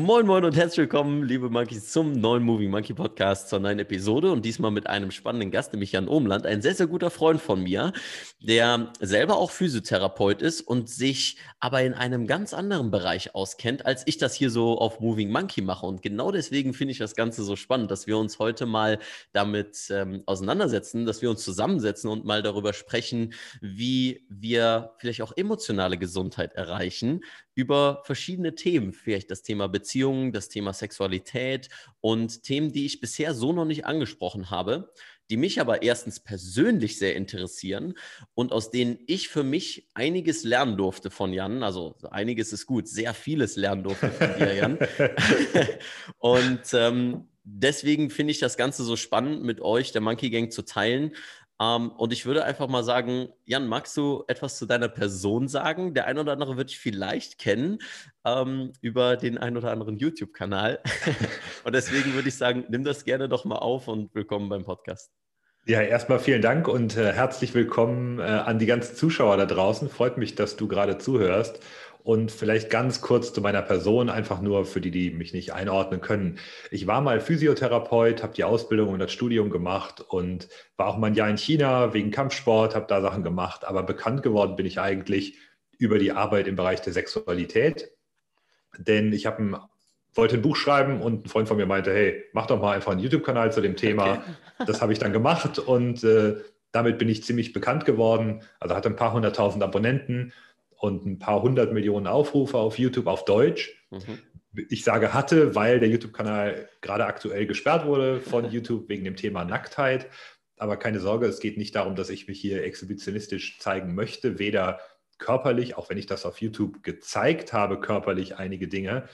Moin Moin und herzlich willkommen, liebe Monkeys, zum neuen Moving Monkey Podcast, zur neuen Episode und diesmal mit einem spannenden Gast, nämlich Jan Ohmland, ein sehr, sehr guter Freund von mir, der selber auch Physiotherapeut ist und sich aber in einem ganz anderen Bereich auskennt, als ich das hier so auf Moving Monkey mache. Und genau deswegen finde ich das Ganze so spannend, dass wir uns heute mal damit ähm, auseinandersetzen, dass wir uns zusammensetzen und mal darüber sprechen, wie wir vielleicht auch emotionale Gesundheit erreichen über verschiedene Themen, vielleicht das Thema Beziehungen, das Thema Sexualität und Themen, die ich bisher so noch nicht angesprochen habe, die mich aber erstens persönlich sehr interessieren und aus denen ich für mich einiges lernen durfte von Jan. Also einiges ist gut, sehr vieles lernen durfte von dir, Jan. und ähm, deswegen finde ich das Ganze so spannend, mit euch, der Monkey Gang, zu teilen um, ähm, und ich würde einfach mal sagen, Jan, magst du etwas zu deiner Person sagen? Der ein oder andere wird dich vielleicht kennen ähm, über den ein oder anderen YouTube-Kanal. und deswegen würde ich sagen, nimm das gerne doch mal auf und willkommen beim Podcast. Ja, erstmal vielen Dank und äh, herzlich willkommen äh, an die ganzen Zuschauer da draußen. Freut mich, dass du gerade zuhörst. Und vielleicht ganz kurz zu meiner Person, einfach nur für die, die mich nicht einordnen können. Ich war mal Physiotherapeut, habe die Ausbildung und das Studium gemacht und war auch mal ein Jahr in China wegen Kampfsport, habe da Sachen gemacht. Aber bekannt geworden bin ich eigentlich über die Arbeit im Bereich der Sexualität. Denn ich habe ein wollte ein Buch schreiben und ein Freund von mir meinte, hey, mach doch mal einfach einen YouTube-Kanal zu dem Thema. Okay. Das habe ich dann gemacht und äh, damit bin ich ziemlich bekannt geworden. Also hatte ein paar hunderttausend Abonnenten und ein paar hundert Millionen Aufrufe auf YouTube auf Deutsch. Mhm. Ich sage hatte, weil der YouTube-Kanal gerade aktuell gesperrt wurde von YouTube wegen dem Thema Nacktheit. Aber keine Sorge, es geht nicht darum, dass ich mich hier exhibitionistisch zeigen möchte, weder körperlich, auch wenn ich das auf YouTube gezeigt habe, körperlich einige Dinge,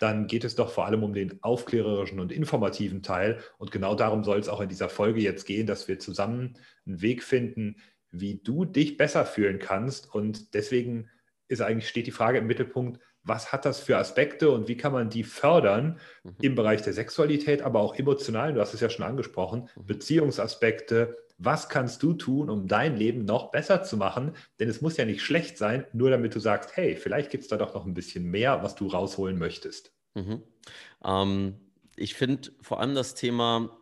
dann geht es doch vor allem um den aufklärerischen und informativen Teil. Und genau darum soll es auch in dieser Folge jetzt gehen, dass wir zusammen einen Weg finden, wie du dich besser fühlen kannst. Und deswegen ist eigentlich, steht die Frage im Mittelpunkt, was hat das für Aspekte und wie kann man die fördern mhm. im Bereich der Sexualität, aber auch emotional, du hast es ja schon angesprochen, mhm. Beziehungsaspekte. Was kannst du tun, um dein Leben noch besser zu machen? Denn es muss ja nicht schlecht sein, nur damit du sagst, hey, vielleicht gibt es da doch noch ein bisschen mehr, was du rausholen möchtest. Mhm. Ähm, ich finde vor allem das Thema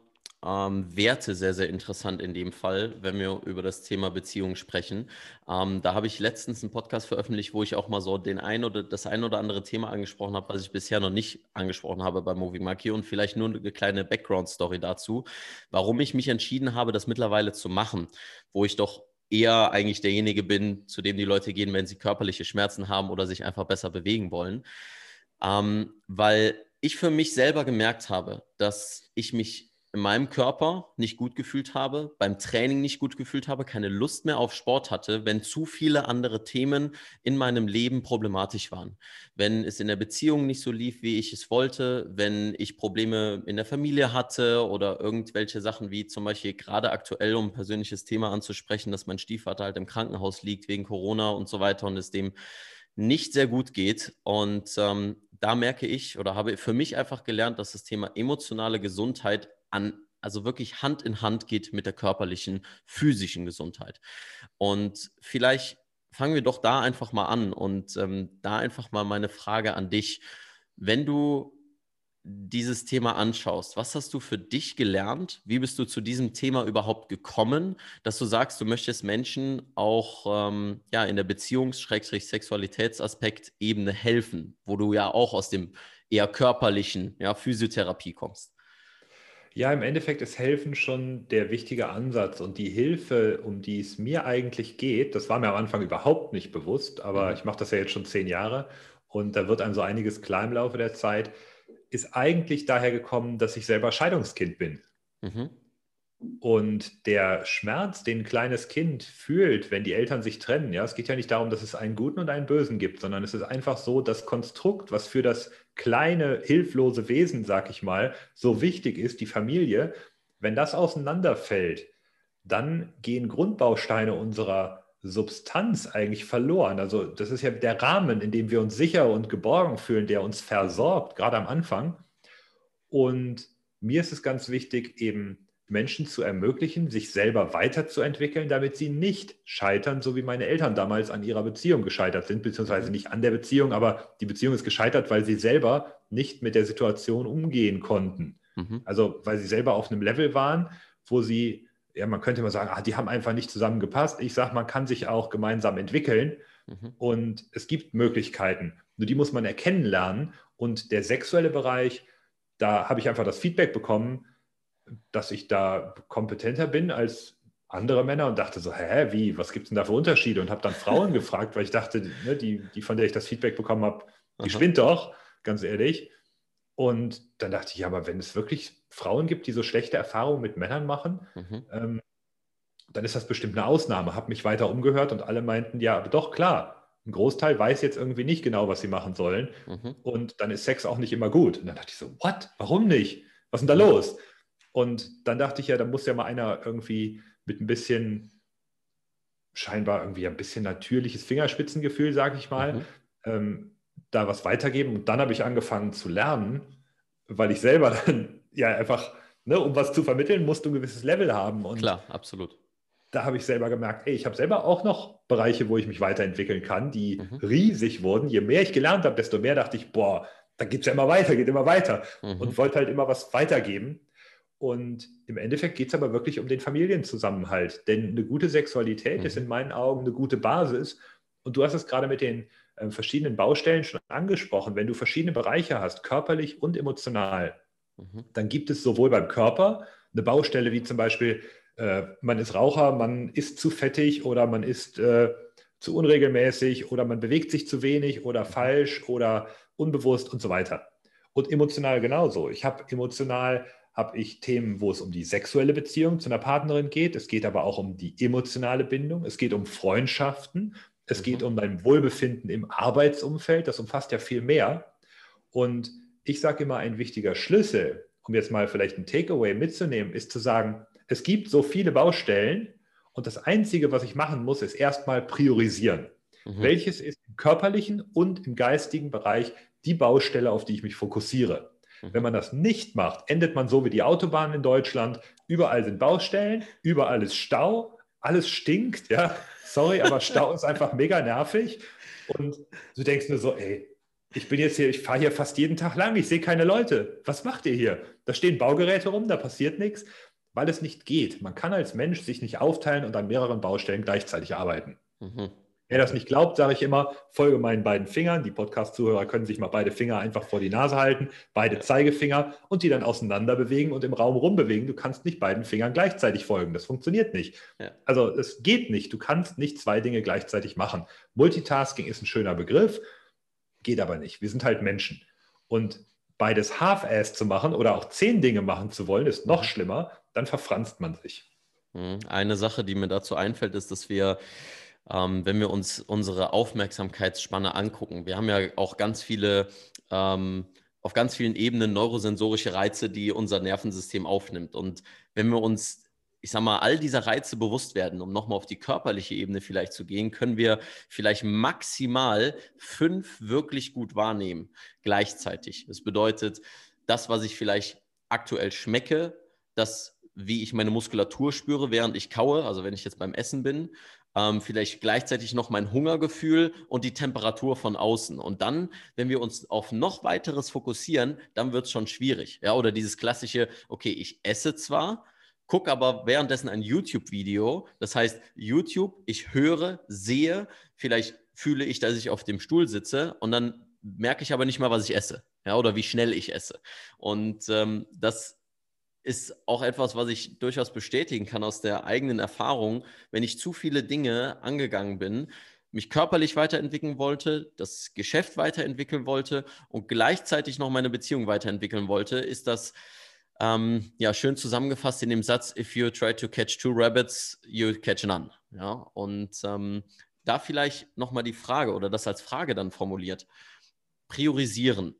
ähm, Werte sehr, sehr interessant in dem Fall, wenn wir über das Thema Beziehung sprechen. Ähm, da habe ich letztens einen Podcast veröffentlicht, wo ich auch mal so den ein oder das ein oder andere Thema angesprochen habe, was ich bisher noch nicht angesprochen habe bei Moving Monkey und vielleicht nur eine kleine Background-Story dazu, warum ich mich entschieden habe, das mittlerweile zu machen, wo ich doch eher eigentlich derjenige bin, zu dem die Leute gehen, wenn sie körperliche Schmerzen haben oder sich einfach besser bewegen wollen. Ähm, weil ich für mich selber gemerkt habe, dass ich mich in meinem Körper nicht gut gefühlt habe, beim Training nicht gut gefühlt habe, keine Lust mehr auf Sport hatte, wenn zu viele andere Themen in meinem Leben problematisch waren. Wenn es in der Beziehung nicht so lief, wie ich es wollte, wenn ich Probleme in der Familie hatte oder irgendwelche Sachen wie zum Beispiel gerade aktuell, um ein persönliches Thema anzusprechen, dass mein Stiefvater halt im Krankenhaus liegt wegen Corona und so weiter und es dem nicht sehr gut geht. Und ähm, da merke ich oder habe für mich einfach gelernt, dass das Thema emotionale Gesundheit an, also wirklich Hand in Hand geht mit der körperlichen, physischen Gesundheit. Und vielleicht fangen wir doch da einfach mal an und ähm, da einfach mal meine Frage an dich. Wenn du dieses Thema anschaust, was hast du für dich gelernt? Wie bist du zu diesem Thema überhaupt gekommen, dass du sagst, du möchtest Menschen auch ähm, ja, in der Beziehungs-Sexualitätsaspekt Ebene helfen, wo du ja auch aus dem eher körperlichen, ja, Physiotherapie kommst? Ja, im Endeffekt ist Helfen schon der wichtige Ansatz und die Hilfe, um die es mir eigentlich geht, das war mir am Anfang überhaupt nicht bewusst, aber mhm. ich mache das ja jetzt schon zehn Jahre und da wird einem so einiges klar im Laufe der Zeit, ist eigentlich daher gekommen, dass ich selber Scheidungskind bin. Mhm. Und der Schmerz, den ein kleines Kind fühlt, wenn die Eltern sich trennen, ja, es geht ja nicht darum, dass es einen Guten und einen Bösen gibt, sondern es ist einfach so, das Konstrukt, was für das kleine, hilflose Wesen, sag ich mal, so wichtig ist, die Familie, wenn das auseinanderfällt, dann gehen Grundbausteine unserer Substanz eigentlich verloren. Also das ist ja der Rahmen, in dem wir uns sicher und geborgen fühlen, der uns versorgt, gerade am Anfang. Und mir ist es ganz wichtig, eben Menschen zu ermöglichen, sich selber weiterzuentwickeln, damit sie nicht scheitern, so wie meine Eltern damals an ihrer Beziehung gescheitert sind, beziehungsweise nicht an der Beziehung, aber die Beziehung ist gescheitert, weil sie selber nicht mit der Situation umgehen konnten. Mhm. Also weil sie selber auf einem Level waren, wo sie, ja, man könnte mal sagen, ah, die haben einfach nicht zusammengepasst. Ich sage, man kann sich auch gemeinsam entwickeln mhm. und es gibt Möglichkeiten. Nur die muss man erkennen lernen. Und der sexuelle Bereich, da habe ich einfach das Feedback bekommen, dass ich da kompetenter bin als andere Männer und dachte so, hä, wie, was gibt es denn da für Unterschiede? Und habe dann Frauen gefragt, weil ich dachte, ne, die, die, von der ich das Feedback bekommen habe, die spinnt doch, ganz ehrlich. Und dann dachte ich, ja, aber wenn es wirklich Frauen gibt, die so schlechte Erfahrungen mit Männern machen, mhm. ähm, dann ist das bestimmt eine Ausnahme. Habe mich weiter umgehört und alle meinten, ja, aber doch, klar, ein Großteil weiß jetzt irgendwie nicht genau, was sie machen sollen. Mhm. Und dann ist Sex auch nicht immer gut. Und dann dachte ich so, what? Warum nicht? Was ist denn da los? Und dann dachte ich ja, da muss ja mal einer irgendwie mit ein bisschen, scheinbar irgendwie ein bisschen natürliches Fingerspitzengefühl, sage ich mal, mhm. ähm, da was weitergeben. Und dann habe ich angefangen zu lernen, weil ich selber dann ja einfach, ne, um was zu vermitteln, musst du ein gewisses Level haben. Und Klar, absolut. Da habe ich selber gemerkt, ey, ich habe selber auch noch Bereiche, wo ich mich weiterentwickeln kann, die mhm. riesig wurden. Je mehr ich gelernt habe, desto mehr dachte ich, boah, da geht es ja immer weiter, geht immer weiter. Mhm. Und wollte halt immer was weitergeben. Und im Endeffekt geht es aber wirklich um den Familienzusammenhalt. Denn eine gute Sexualität mhm. ist in meinen Augen eine gute Basis. Und du hast es gerade mit den äh, verschiedenen Baustellen schon angesprochen. Wenn du verschiedene Bereiche hast, körperlich und emotional, mhm. dann gibt es sowohl beim Körper eine Baustelle wie zum Beispiel, äh, man ist Raucher, man ist zu fettig oder man ist äh, zu unregelmäßig oder man bewegt sich zu wenig oder falsch oder unbewusst und so weiter. Und emotional genauso. Ich habe emotional habe ich Themen, wo es um die sexuelle Beziehung zu einer Partnerin geht. Es geht aber auch um die emotionale Bindung. Es geht um Freundschaften. Es mhm. geht um dein Wohlbefinden im Arbeitsumfeld. Das umfasst ja viel mehr. Und ich sage immer, ein wichtiger Schlüssel, um jetzt mal vielleicht ein Takeaway mitzunehmen, ist zu sagen, es gibt so viele Baustellen und das Einzige, was ich machen muss, ist erstmal priorisieren. Mhm. Welches ist im körperlichen und im geistigen Bereich die Baustelle, auf die ich mich fokussiere? Wenn man das nicht macht, endet man so wie die Autobahnen in Deutschland. Überall sind Baustellen, überall ist Stau, alles stinkt, ja. Sorry, aber Stau ist einfach mega nervig. Und du denkst nur so, ey, ich bin jetzt hier, ich fahre hier fast jeden Tag lang, ich sehe keine Leute. Was macht ihr hier? Da stehen Baugeräte rum, da passiert nichts, weil es nicht geht. Man kann als Mensch sich nicht aufteilen und an mehreren Baustellen gleichzeitig arbeiten. Mhm. Wer das nicht glaubt, sage ich immer, folge meinen beiden Fingern. Die Podcast-Zuhörer können sich mal beide Finger einfach vor die Nase halten, beide Zeigefinger und die dann auseinander bewegen und im Raum rumbewegen. Du kannst nicht beiden Fingern gleichzeitig folgen. Das funktioniert nicht. Ja. Also es geht nicht. Du kannst nicht zwei Dinge gleichzeitig machen. Multitasking ist ein schöner Begriff, geht aber nicht. Wir sind halt Menschen. Und beides half-ass zu machen oder auch zehn Dinge machen zu wollen, ist noch schlimmer. Dann verfranst man sich. Hm, eine Sache, die mir dazu einfällt, ist, dass wir ähm, wenn wir uns unsere Aufmerksamkeitsspanne angucken. Wir haben ja auch ganz viele, ähm, auf ganz vielen Ebenen neurosensorische Reize, die unser Nervensystem aufnimmt. Und wenn wir uns, ich sag mal, all dieser Reize bewusst werden, um nochmal auf die körperliche Ebene vielleicht zu gehen, können wir vielleicht maximal fünf wirklich gut wahrnehmen gleichzeitig. Das bedeutet, das, was ich vielleicht aktuell schmecke, das wie ich meine Muskulatur spüre, während ich kaue, also wenn ich jetzt beim Essen bin, ähm, vielleicht gleichzeitig noch mein Hungergefühl und die Temperatur von außen. Und dann, wenn wir uns auf noch weiteres fokussieren, dann wird es schon schwierig. Ja, oder dieses klassische, okay, ich esse zwar, gucke aber währenddessen ein YouTube-Video. Das heißt, YouTube, ich höre, sehe, vielleicht fühle ich, dass ich auf dem Stuhl sitze und dann merke ich aber nicht mal, was ich esse. Ja, oder wie schnell ich esse. Und ähm, das ist auch etwas, was ich durchaus bestätigen kann aus der eigenen Erfahrung. Wenn ich zu viele Dinge angegangen bin, mich körperlich weiterentwickeln wollte, das Geschäft weiterentwickeln wollte und gleichzeitig noch meine Beziehung weiterentwickeln wollte, ist das ähm, ja schön zusammengefasst in dem Satz: If you try to catch two rabbits, you catch none. Ja, und ähm, da vielleicht nochmal die Frage oder das als Frage dann formuliert: Priorisieren.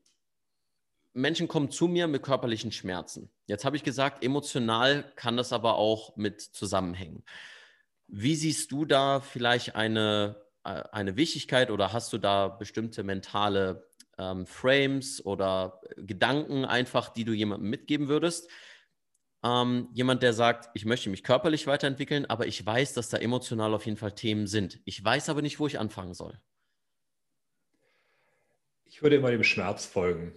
Menschen kommen zu mir mit körperlichen Schmerzen. Jetzt habe ich gesagt, emotional kann das aber auch mit zusammenhängen. Wie siehst du da vielleicht eine, äh, eine Wichtigkeit oder hast du da bestimmte mentale ähm, Frames oder Gedanken einfach, die du jemandem mitgeben würdest? Ähm, jemand, der sagt, ich möchte mich körperlich weiterentwickeln, aber ich weiß, dass da emotional auf jeden Fall Themen sind. Ich weiß aber nicht, wo ich anfangen soll. Ich würde immer dem Schmerz folgen.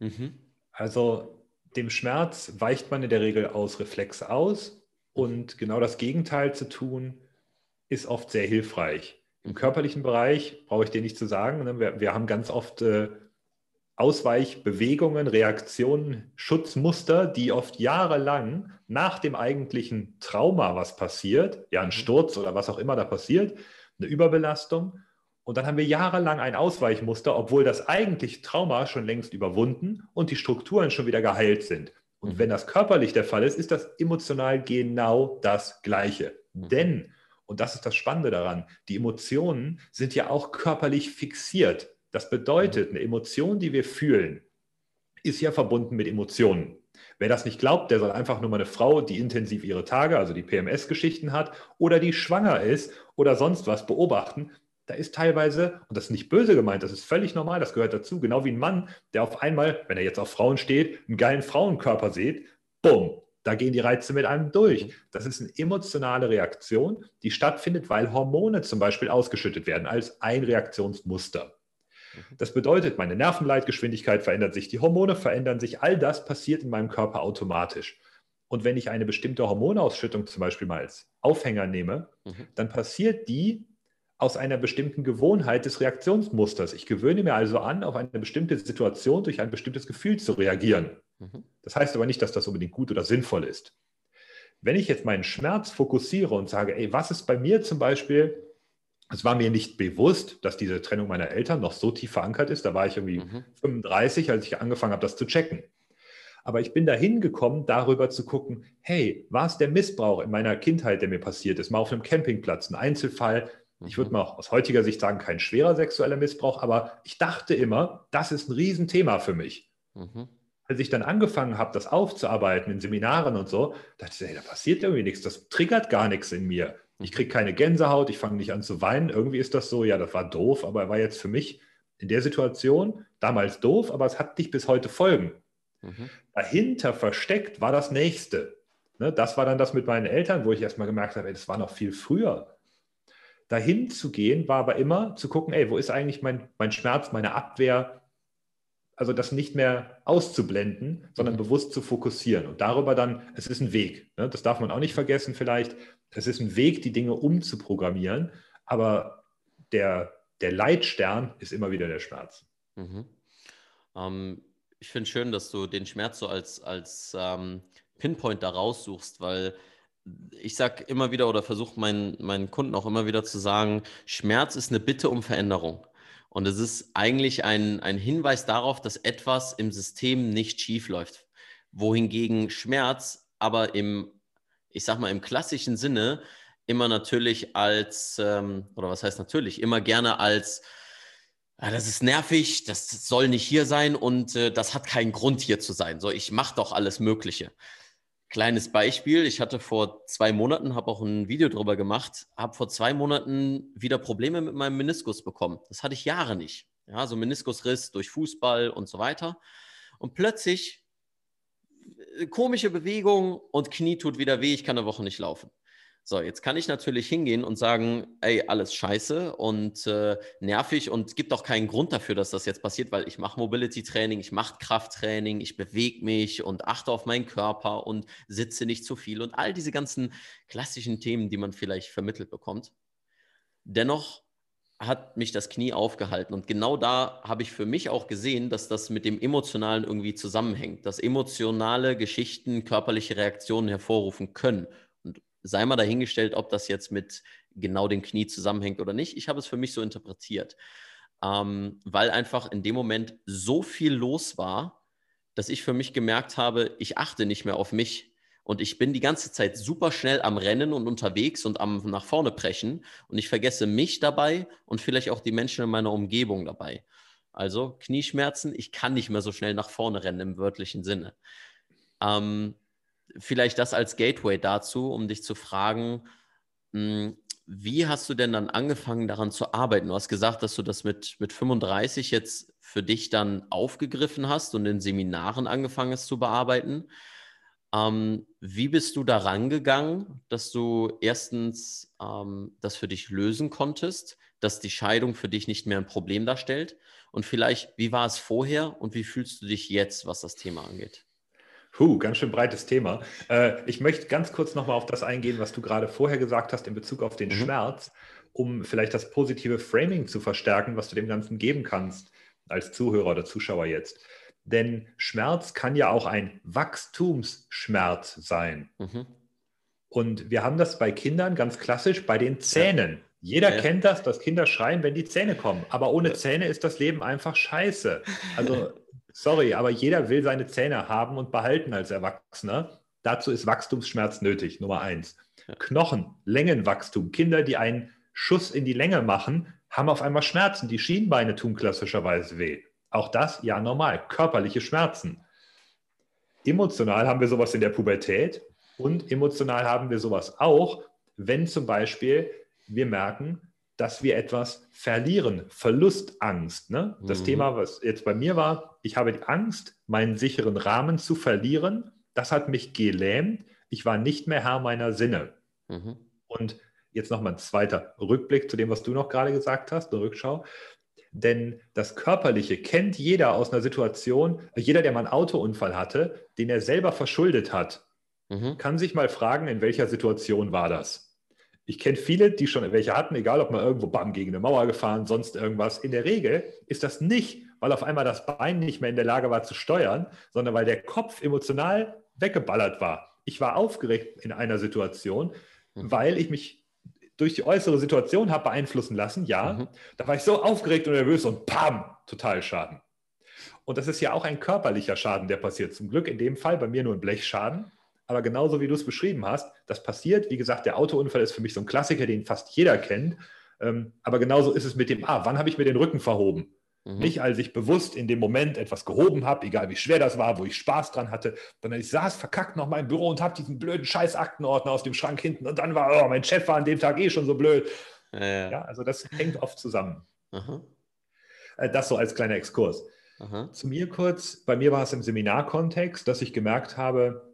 Mhm. Also dem Schmerz weicht man in der Regel aus Reflex aus und genau das Gegenteil zu tun, ist oft sehr hilfreich. Im körperlichen Bereich brauche ich dir nicht zu sagen. Ne? Wir, wir haben ganz oft äh, Ausweichbewegungen, Reaktionen, Schutzmuster, die oft jahrelang nach dem eigentlichen Trauma, was passiert, ja, ein mhm. Sturz oder was auch immer da passiert, eine Überbelastung. Und dann haben wir jahrelang ein Ausweichmuster, obwohl das eigentliche Trauma schon längst überwunden und die Strukturen schon wieder geheilt sind. Und mhm. wenn das körperlich der Fall ist, ist das emotional genau das Gleiche. Mhm. Denn und das ist das Spannende daran. Die Emotionen sind ja auch körperlich fixiert. Das bedeutet, eine Emotion, die wir fühlen, ist ja verbunden mit Emotionen. Wer das nicht glaubt, der soll einfach nur mal eine Frau, die intensiv ihre Tage, also die PMS-Geschichten hat, oder die schwanger ist oder sonst was beobachten. Da ist teilweise, und das ist nicht böse gemeint, das ist völlig normal, das gehört dazu, genau wie ein Mann, der auf einmal, wenn er jetzt auf Frauen steht, einen geilen Frauenkörper sieht, bumm, da gehen die Reize mit einem durch. Mhm. Das ist eine emotionale Reaktion, die stattfindet, weil Hormone zum Beispiel ausgeschüttet werden als ein Reaktionsmuster. Mhm. Das bedeutet, meine Nervenleitgeschwindigkeit verändert sich, die Hormone verändern sich, all das passiert in meinem Körper automatisch. Und wenn ich eine bestimmte Hormonausschüttung zum Beispiel mal als Aufhänger nehme, mhm. dann passiert die aus einer bestimmten Gewohnheit des Reaktionsmusters. Ich gewöhne mir also an, auf eine bestimmte Situation durch ein bestimmtes Gefühl zu reagieren. Mhm. Das heißt aber nicht, dass das unbedingt gut oder sinnvoll ist. Wenn ich jetzt meinen Schmerz fokussiere und sage, ey, was ist bei mir zum Beispiel, es war mir nicht bewusst, dass diese Trennung meiner Eltern noch so tief verankert ist, da war ich irgendwie mhm. 35, als ich angefangen habe, das zu checken. Aber ich bin dahin gekommen, darüber zu gucken, hey, war es der Missbrauch in meiner Kindheit, der mir passiert ist, mal auf einem Campingplatz, ein Einzelfall, ich würde mhm. mal aus heutiger Sicht sagen, kein schwerer sexueller Missbrauch, aber ich dachte immer, das ist ein Riesenthema für mich. Mhm als ich dann angefangen habe, das aufzuarbeiten in Seminaren und so, dachte ich, hey, da passiert irgendwie nichts, das triggert gar nichts in mir. Ich kriege keine Gänsehaut, ich fange nicht an zu weinen. Irgendwie ist das so, ja, das war doof, aber war jetzt für mich in der Situation damals doof, aber es hat nicht bis heute Folgen. Mhm. Dahinter versteckt war das Nächste. Ne, das war dann das mit meinen Eltern, wo ich erstmal gemerkt habe, ey, das war noch viel früher. Dahin zu gehen, war aber immer zu gucken, ey, wo ist eigentlich mein, mein Schmerz, meine Abwehr, also das nicht mehr auszublenden, sondern mhm. bewusst zu fokussieren. Und darüber dann, es ist ein Weg. Ne? Das darf man auch nicht vergessen vielleicht. Es ist ein Weg, die Dinge umzuprogrammieren. Aber der, der Leitstern ist immer wieder der Schmerz. Mhm. Ähm, ich finde schön, dass du den Schmerz so als, als ähm, Pinpoint da raussuchst, weil ich sage immer wieder oder versuche meinen, meinen Kunden auch immer wieder zu sagen, Schmerz ist eine Bitte um Veränderung. Und es ist eigentlich ein, ein Hinweis darauf, dass etwas im System nicht schief läuft. Wohingegen Schmerz aber im, ich sag mal, im klassischen Sinne immer natürlich als, ähm, oder was heißt natürlich, immer gerne als, ah, das ist nervig, das soll nicht hier sein und äh, das hat keinen Grund hier zu sein. So, ich mache doch alles Mögliche. Kleines Beispiel, ich hatte vor zwei Monaten, habe auch ein Video darüber gemacht, habe vor zwei Monaten wieder Probleme mit meinem Meniskus bekommen. Das hatte ich Jahre nicht. Ja, so Meniskusriss durch Fußball und so weiter. Und plötzlich äh, komische Bewegung und Knie tut wieder weh, ich kann eine Woche nicht laufen. So, jetzt kann ich natürlich hingehen und sagen, ey, alles scheiße und äh, nervig und gibt auch keinen Grund dafür, dass das jetzt passiert, weil ich mache Mobility-Training, ich mache Krafttraining, ich bewege mich und achte auf meinen Körper und sitze nicht zu viel und all diese ganzen klassischen Themen, die man vielleicht vermittelt bekommt. Dennoch hat mich das Knie aufgehalten. Und genau da habe ich für mich auch gesehen, dass das mit dem Emotionalen irgendwie zusammenhängt, dass emotionale Geschichten körperliche Reaktionen hervorrufen können sei mal dahingestellt, ob das jetzt mit genau dem Knie zusammenhängt oder nicht. Ich habe es für mich so interpretiert, ähm, weil einfach in dem Moment so viel los war, dass ich für mich gemerkt habe, ich achte nicht mehr auf mich. Und ich bin die ganze Zeit super schnell am Rennen und unterwegs und am nach vorne brechen. Und ich vergesse mich dabei und vielleicht auch die Menschen in meiner Umgebung dabei. Also Knieschmerzen, ich kann nicht mehr so schnell nach vorne rennen im wörtlichen Sinne. Ähm, vielleicht das als Gateway dazu, um dich zu fragen, hm, wie hast du denn dann angefangen, daran zu arbeiten? Du hast gesagt, dass du das mit, mit 35 jetzt für dich dann aufgegriffen hast und in Seminaren angefangen hast zu bearbeiten. Ähm, wie bist du da rangegangen, dass du erstens ähm, das für dich lösen konntest, dass die Scheidung für dich nicht mehr ein Problem darstellt? Und vielleicht, wie war es vorher und wie fühlst du dich jetzt, was das Thema angeht? Puh, ganz schön breites Thema. Äh, ich möchte ganz kurz nochmal auf das eingehen, was du gerade vorher gesagt hast in Bezug auf den mhm. Schmerz, um vielleicht das positive Framing zu verstärken, was du dem Ganzen geben kannst als Zuhörer oder Zuschauer jetzt. Denn Schmerz kann ja auch ein Wachstumsschmerz sein. Mhm. Und wir haben das bei Kindern ganz klassisch bei den Zähnen. Jeder ja. kennt das, dass Kinder schreien, wenn die Zähne kommen. Aber ohne Zähne ist das Leben einfach scheiße. Also, sorry, aber jeder will seine Zähne haben und behalten als Erwachsener. Dazu ist Wachstumsschmerz nötig, Nummer eins. Knochen, Längenwachstum. Kinder, die einen Schuss in die Länge machen, haben auf einmal Schmerzen. Die Schienbeine tun klassischerweise weh. Auch das, ja, normal, körperliche Schmerzen. Emotional haben wir sowas in der Pubertät und emotional haben wir sowas auch, wenn zum Beispiel wir merken, dass wir etwas verlieren, Verlustangst. Ne? Das mhm. Thema, was jetzt bei mir war, ich habe die Angst, meinen sicheren Rahmen zu verlieren. Das hat mich gelähmt. Ich war nicht mehr Herr meiner Sinne. Mhm. Und jetzt nochmal ein zweiter Rückblick zu dem, was du noch gerade gesagt hast, eine Rückschau. Denn das Körperliche kennt jeder aus einer Situation, jeder, der mal einen Autounfall hatte, den er selber verschuldet hat, mhm. kann sich mal fragen, in welcher Situation war das? Ich kenne viele, die schon welche hatten, egal ob man irgendwo bam gegen eine Mauer gefahren, sonst irgendwas. In der Regel ist das nicht, weil auf einmal das Bein nicht mehr in der Lage war zu steuern, sondern weil der Kopf emotional weggeballert war. Ich war aufgeregt in einer Situation, mhm. weil ich mich durch die äußere Situation habe beeinflussen lassen, ja. Mhm. Da war ich so aufgeregt und nervös und pam, total Schaden. Und das ist ja auch ein körperlicher Schaden, der passiert. Zum Glück in dem Fall bei mir nur ein Blechschaden. Aber genauso wie du es beschrieben hast, das passiert. Wie gesagt, der Autounfall ist für mich so ein Klassiker, den fast jeder kennt. Ähm, aber genauso ist es mit dem, ah, wann habe ich mir den Rücken verhoben? Mhm. Nicht, als ich bewusst in dem Moment etwas gehoben habe, egal wie schwer das war, wo ich Spaß dran hatte, sondern ich saß verkackt noch mal im Büro und habe diesen blöden Scheiß-Aktenordner aus dem Schrank hinten und dann war, oh, mein Chef war an dem Tag eh schon so blöd. Ja, ja. ja also das hängt oft zusammen. Aha. Äh, das so als kleiner Exkurs. Aha. Zu mir kurz, bei mir war es im Seminarkontext, dass ich gemerkt habe,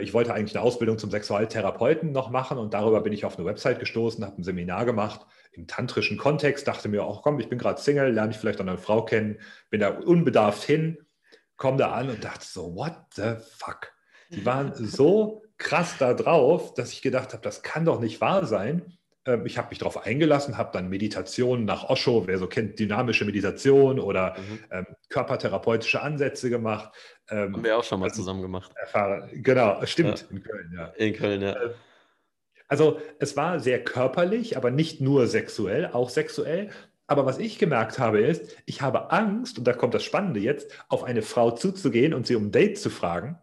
ich wollte eigentlich eine Ausbildung zum Sexualtherapeuten noch machen und darüber bin ich auf eine Website gestoßen, habe ein Seminar gemacht im tantrischen Kontext, dachte mir auch, komm, ich bin gerade Single, lerne ich vielleicht auch eine Frau kennen, bin da unbedarft hin, komme da an und dachte so, what the fuck? Die waren so krass da drauf, dass ich gedacht habe, das kann doch nicht wahr sein. Ähm, ich habe mich darauf eingelassen, habe dann Meditationen nach Osho, wer so kennt, dynamische Meditation oder mhm. ähm, körpertherapeutische Ansätze gemacht. Ähm, Haben wir auch schon mal also, zusammen gemacht. Erfahre, genau, stimmt, ja. in Köln, ja. In Köln, ja. Äh, also es war sehr körperlich, aber nicht nur sexuell, auch sexuell. Aber was ich gemerkt habe, ist, ich habe Angst, und da kommt das Spannende jetzt, auf eine Frau zuzugehen und sie um ein Date zu fragen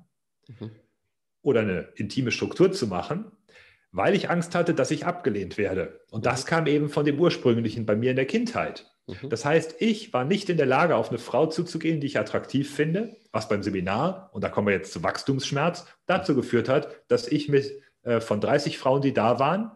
mhm. oder eine intime Struktur zu machen, weil ich Angst hatte, dass ich abgelehnt werde. Und das mhm. kam eben von dem ursprünglichen bei mir in der Kindheit. Mhm. Das heißt, ich war nicht in der Lage, auf eine Frau zuzugehen, die ich attraktiv finde, was beim Seminar, und da kommen wir jetzt zu Wachstumsschmerz, dazu geführt hat, dass ich mit äh, von 30 Frauen, die da waren,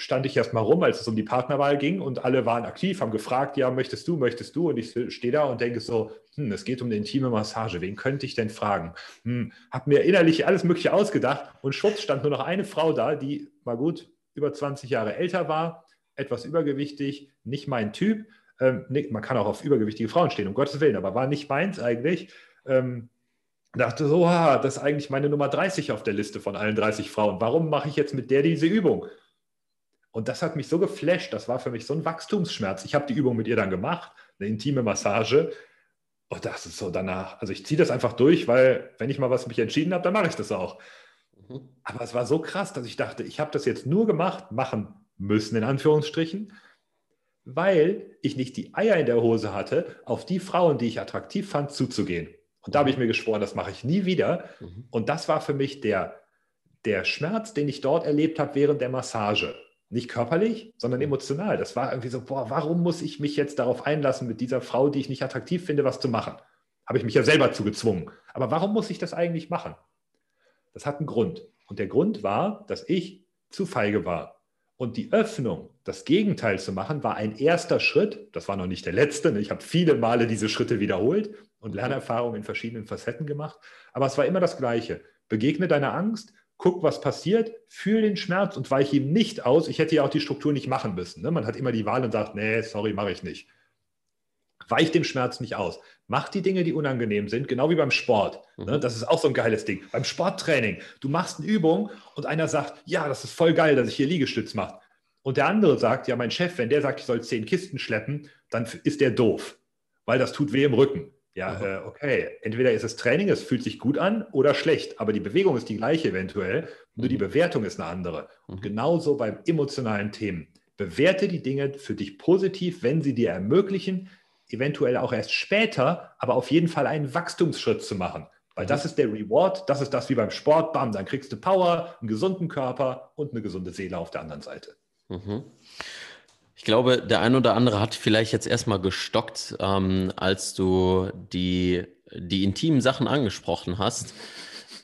stand ich erstmal rum, als es um die Partnerwahl ging und alle waren aktiv, haben gefragt, ja, möchtest du, möchtest du? Und ich stehe da und denke so, hm, es geht um eine intime Massage, wen könnte ich denn fragen? Hm, habe mir innerlich alles Mögliche ausgedacht und schwupps stand nur noch eine Frau da, die mal gut über 20 Jahre älter war, etwas übergewichtig, nicht mein Typ. Ähm, nee, man kann auch auf übergewichtige Frauen stehen, um Gottes Willen, aber war nicht meins eigentlich. Ähm, dachte so, das ist eigentlich meine Nummer 30 auf der Liste von allen 30 Frauen. Warum mache ich jetzt mit der diese Übung? Und das hat mich so geflasht, das war für mich so ein Wachstumsschmerz. Ich habe die Übung mit ihr dann gemacht, eine intime Massage. Und das ist so danach, also ich ziehe das einfach durch, weil wenn ich mal was mich entschieden habe, dann mache ich das auch. Mhm. Aber es war so krass, dass ich dachte, ich habe das jetzt nur gemacht, machen müssen, in Anführungsstrichen, weil ich nicht die Eier in der Hose hatte, auf die Frauen, die ich attraktiv fand, zuzugehen. Und da habe ich mir geschworen, das mache ich nie wieder. Mhm. Und das war für mich der, der Schmerz, den ich dort erlebt habe während der Massage. Nicht körperlich, sondern emotional. Das war irgendwie so, boah, warum muss ich mich jetzt darauf einlassen, mit dieser Frau, die ich nicht attraktiv finde, was zu machen? Habe ich mich ja selber zugezwungen. Aber warum muss ich das eigentlich machen? Das hat einen Grund. Und der Grund war, dass ich zu feige war. Und die Öffnung, das Gegenteil zu machen, war ein erster Schritt. Das war noch nicht der letzte. Ne? Ich habe viele Male diese Schritte wiederholt und Lernerfahrungen in verschiedenen Facetten gemacht. Aber es war immer das Gleiche. Begegne deiner Angst, guck, was passiert, fühl den Schmerz und weiche ihm nicht aus. Ich hätte ja auch die Struktur nicht machen müssen. Ne? Man hat immer die Wahl und sagt, nee, sorry, mache ich nicht. Weich dem Schmerz nicht aus. Mach die Dinge, die unangenehm sind, genau wie beim Sport. Ne? Mhm. Das ist auch so ein geiles Ding. Beim Sporttraining, du machst eine Übung und einer sagt, ja, das ist voll geil, dass ich hier Liegestütz mache. Und der andere sagt, ja, mein Chef, wenn der sagt, ich soll zehn Kisten schleppen, dann ist der doof, weil das tut weh im Rücken. Ja, äh, okay. Entweder ist es Training, es fühlt sich gut an oder schlecht, aber die Bewegung ist die gleiche eventuell, nur die mhm. Bewertung ist eine andere. Und mhm. genauso beim emotionalen Themen. Bewerte die Dinge für dich positiv, wenn sie dir ermöglichen, eventuell auch erst später, aber auf jeden Fall einen Wachstumsschritt zu machen. Weil das ist der Reward, das ist das wie beim Sport, bam, dann kriegst du Power, einen gesunden Körper und eine gesunde Seele auf der anderen Seite. Mhm. Ich glaube, der ein oder andere hat vielleicht jetzt erstmal gestockt, ähm, als du die, die intimen Sachen angesprochen hast.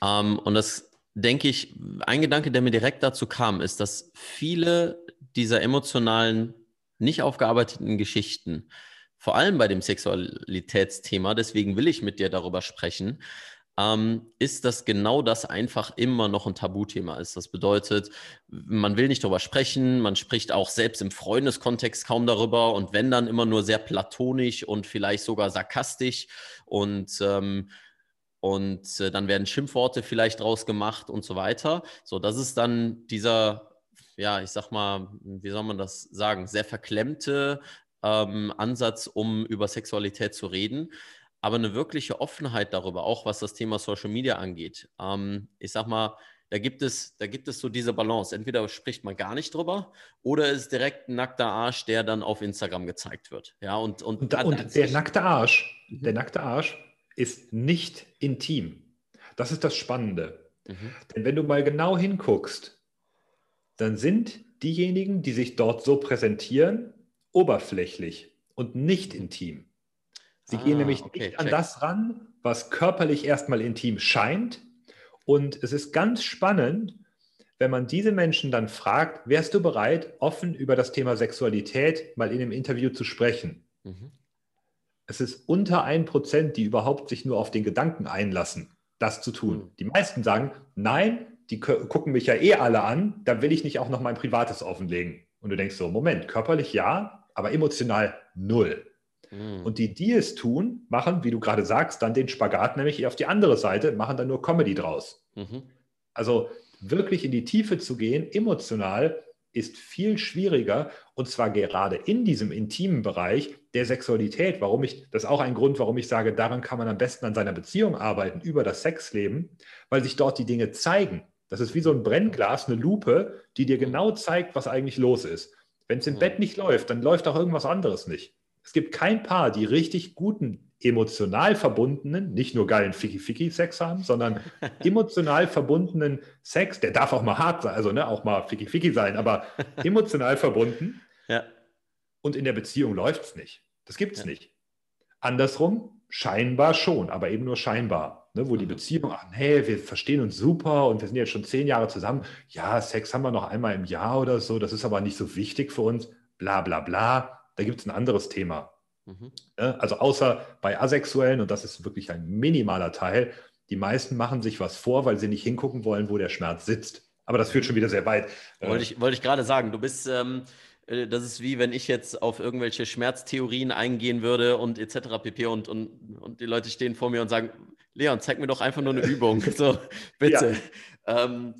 Ähm, und das denke ich, ein Gedanke, der mir direkt dazu kam, ist, dass viele dieser emotionalen, nicht aufgearbeiteten Geschichten vor allem bei dem Sexualitätsthema, deswegen will ich mit dir darüber sprechen, ähm, ist, dass genau das einfach immer noch ein Tabuthema ist. Das bedeutet, man will nicht darüber sprechen, man spricht auch selbst im Freundeskontext kaum darüber und wenn dann immer nur sehr platonisch und vielleicht sogar sarkastisch und ähm, und äh, dann werden Schimpfworte vielleicht draus gemacht und so weiter. So, das ist dann dieser, ja, ich sag mal, wie soll man das sagen, sehr verklemmte ähm, Ansatz, um über Sexualität zu reden. Aber eine wirkliche Offenheit darüber, auch was das Thema Social Media angeht. Ähm, ich sag mal, da gibt es, da gibt es so diese Balance. Entweder spricht man gar nicht drüber oder es ist direkt ein nackter Arsch, der dann auf Instagram gezeigt wird. Ja, und, und, und, und der nackte Arsch, mhm. der nackte Arsch ist nicht intim. Das ist das Spannende. Mhm. Denn wenn du mal genau hinguckst, dann sind diejenigen, die sich dort so präsentieren, oberflächlich und nicht intim. Sie ah, gehen nämlich okay, nicht check. an das ran, was körperlich erstmal intim scheint. Und es ist ganz spannend, wenn man diese Menschen dann fragt, wärst du bereit, offen über das Thema Sexualität mal in einem Interview zu sprechen? Mhm. Es ist unter ein Prozent, die überhaupt sich nur auf den Gedanken einlassen, das zu tun. Mhm. Die meisten sagen, nein, die gucken mich ja eh alle an, da will ich nicht auch noch mein Privates offenlegen. Und du denkst so, Moment, körperlich ja, aber emotional null. Mhm. Und die, die es tun, machen, wie du gerade sagst, dann den Spagat nämlich auf die andere Seite, machen dann nur Comedy draus. Mhm. Also wirklich in die Tiefe zu gehen, emotional, ist viel schwieriger und zwar gerade in diesem intimen Bereich der Sexualität. Warum ich, das ist auch ein Grund, warum ich sage, daran kann man am besten an seiner Beziehung arbeiten, über das Sexleben, weil sich dort die Dinge zeigen. Das ist wie so ein Brennglas, eine Lupe, die dir genau zeigt, was eigentlich los ist. Wenn es im mhm. Bett nicht läuft, dann läuft auch irgendwas anderes nicht. Es gibt kein Paar, die richtig guten, emotional verbundenen, nicht nur geilen Ficky-Ficky-Sex haben, sondern emotional verbundenen Sex, der darf auch mal hart sein, also ne, auch mal Ficky-Ficky sein, aber emotional verbunden. Ja. Und in der Beziehung läuft es nicht. Das gibt es ja. nicht. Andersrum, scheinbar schon, aber eben nur scheinbar ne, wo die mhm. Beziehung, ach hey, wir verstehen uns super und wir sind jetzt schon zehn Jahre zusammen. Ja, Sex haben wir noch einmal im Jahr oder so, das ist aber nicht so wichtig für uns, bla bla bla. Da gibt es ein anderes Thema. Mhm. Also außer bei Asexuellen, und das ist wirklich ein minimaler Teil, die meisten machen sich was vor, weil sie nicht hingucken wollen, wo der Schmerz sitzt. Aber das führt schon wieder sehr weit. Wollte ich, wollte ich gerade sagen, du bist, ähm, äh, das ist wie wenn ich jetzt auf irgendwelche Schmerztheorien eingehen würde und etc. pp. Und, und, und die Leute stehen vor mir und sagen, Leon, zeig mir doch einfach nur eine Übung. So, bitte. Ja. Ähm,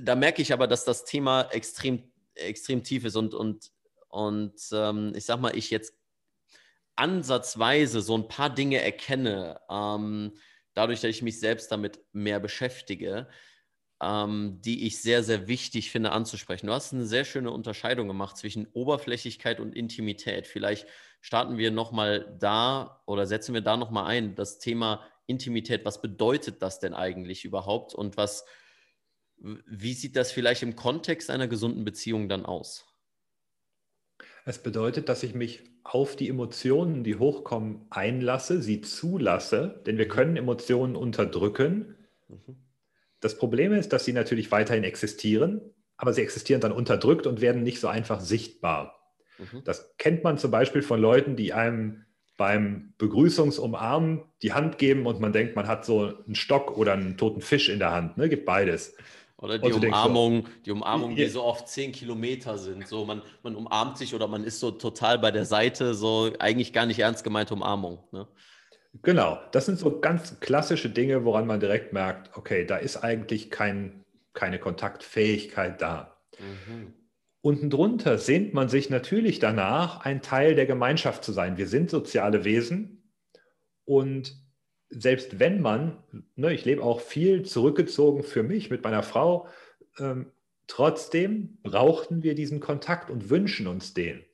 da merke ich aber, dass das Thema extrem, extrem tief ist und, und, und ähm, ich sag mal, ich jetzt ansatzweise so ein paar Dinge erkenne, ähm, dadurch, dass ich mich selbst damit mehr beschäftige, ähm, die ich sehr, sehr wichtig finde anzusprechen. Du hast eine sehr schöne Unterscheidung gemacht zwischen Oberflächlichkeit und Intimität. Vielleicht starten wir nochmal da oder setzen wir da nochmal ein, das Thema Intimität. Was bedeutet das denn eigentlich überhaupt und was, wie sieht das vielleicht im Kontext einer gesunden Beziehung dann aus? Es bedeutet, dass ich mich auf die Emotionen, die hochkommen, einlasse, sie zulasse, denn wir mhm. können Emotionen unterdrücken. Mhm das Problem ist, dass sie natürlich weiterhin existieren. aber sie existieren dann unterdrückt und werden nicht so einfach sichtbar. Mhm. Das kennt man zum Beispiel von Leuten, die einem beim Begrüßungsumarmen die Hand geben und man denkt, man hat so einen Stock oder einen toten Fisch in der Hand. Ne? Gibt beides. Oder die Umarmung, die Umarmung, die so oft zehn Kilometer sind. So man, man umarmt sich oder man ist so total bei der Seite, so eigentlich gar nicht ernst gemeinte Umarmung. Ne? Genau, das sind so ganz klassische Dinge, woran man direkt merkt, okay, da ist eigentlich kein, keine Kontaktfähigkeit da. Mhm. Unten drunter sehnt man sich natürlich danach, ein Teil der Gemeinschaft zu sein. Wir sind soziale Wesen und selbst wenn man, ne, ich lebe auch viel zurückgezogen für mich mit meiner Frau, ähm, trotzdem brauchten wir diesen Kontakt und wünschen uns den.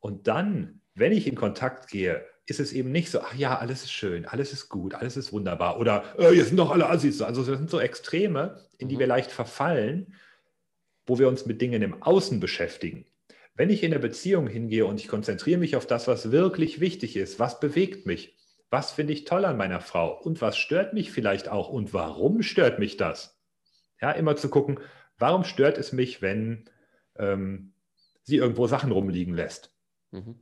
Und dann, wenn ich in Kontakt gehe, ist es eben nicht so, ach ja, alles ist schön, alles ist gut, alles ist wunderbar oder äh, jetzt sind doch alle Assis. Also das sind so Extreme, in die mhm. wir leicht verfallen, wo wir uns mit Dingen im Außen beschäftigen. Wenn ich in der Beziehung hingehe und ich konzentriere mich auf das, was wirklich wichtig ist, was bewegt mich, was finde ich toll an meiner Frau und was stört mich vielleicht auch und warum stört mich das? Ja, immer zu gucken, warum stört es mich, wenn ähm, sie irgendwo Sachen rumliegen lässt? Mhm.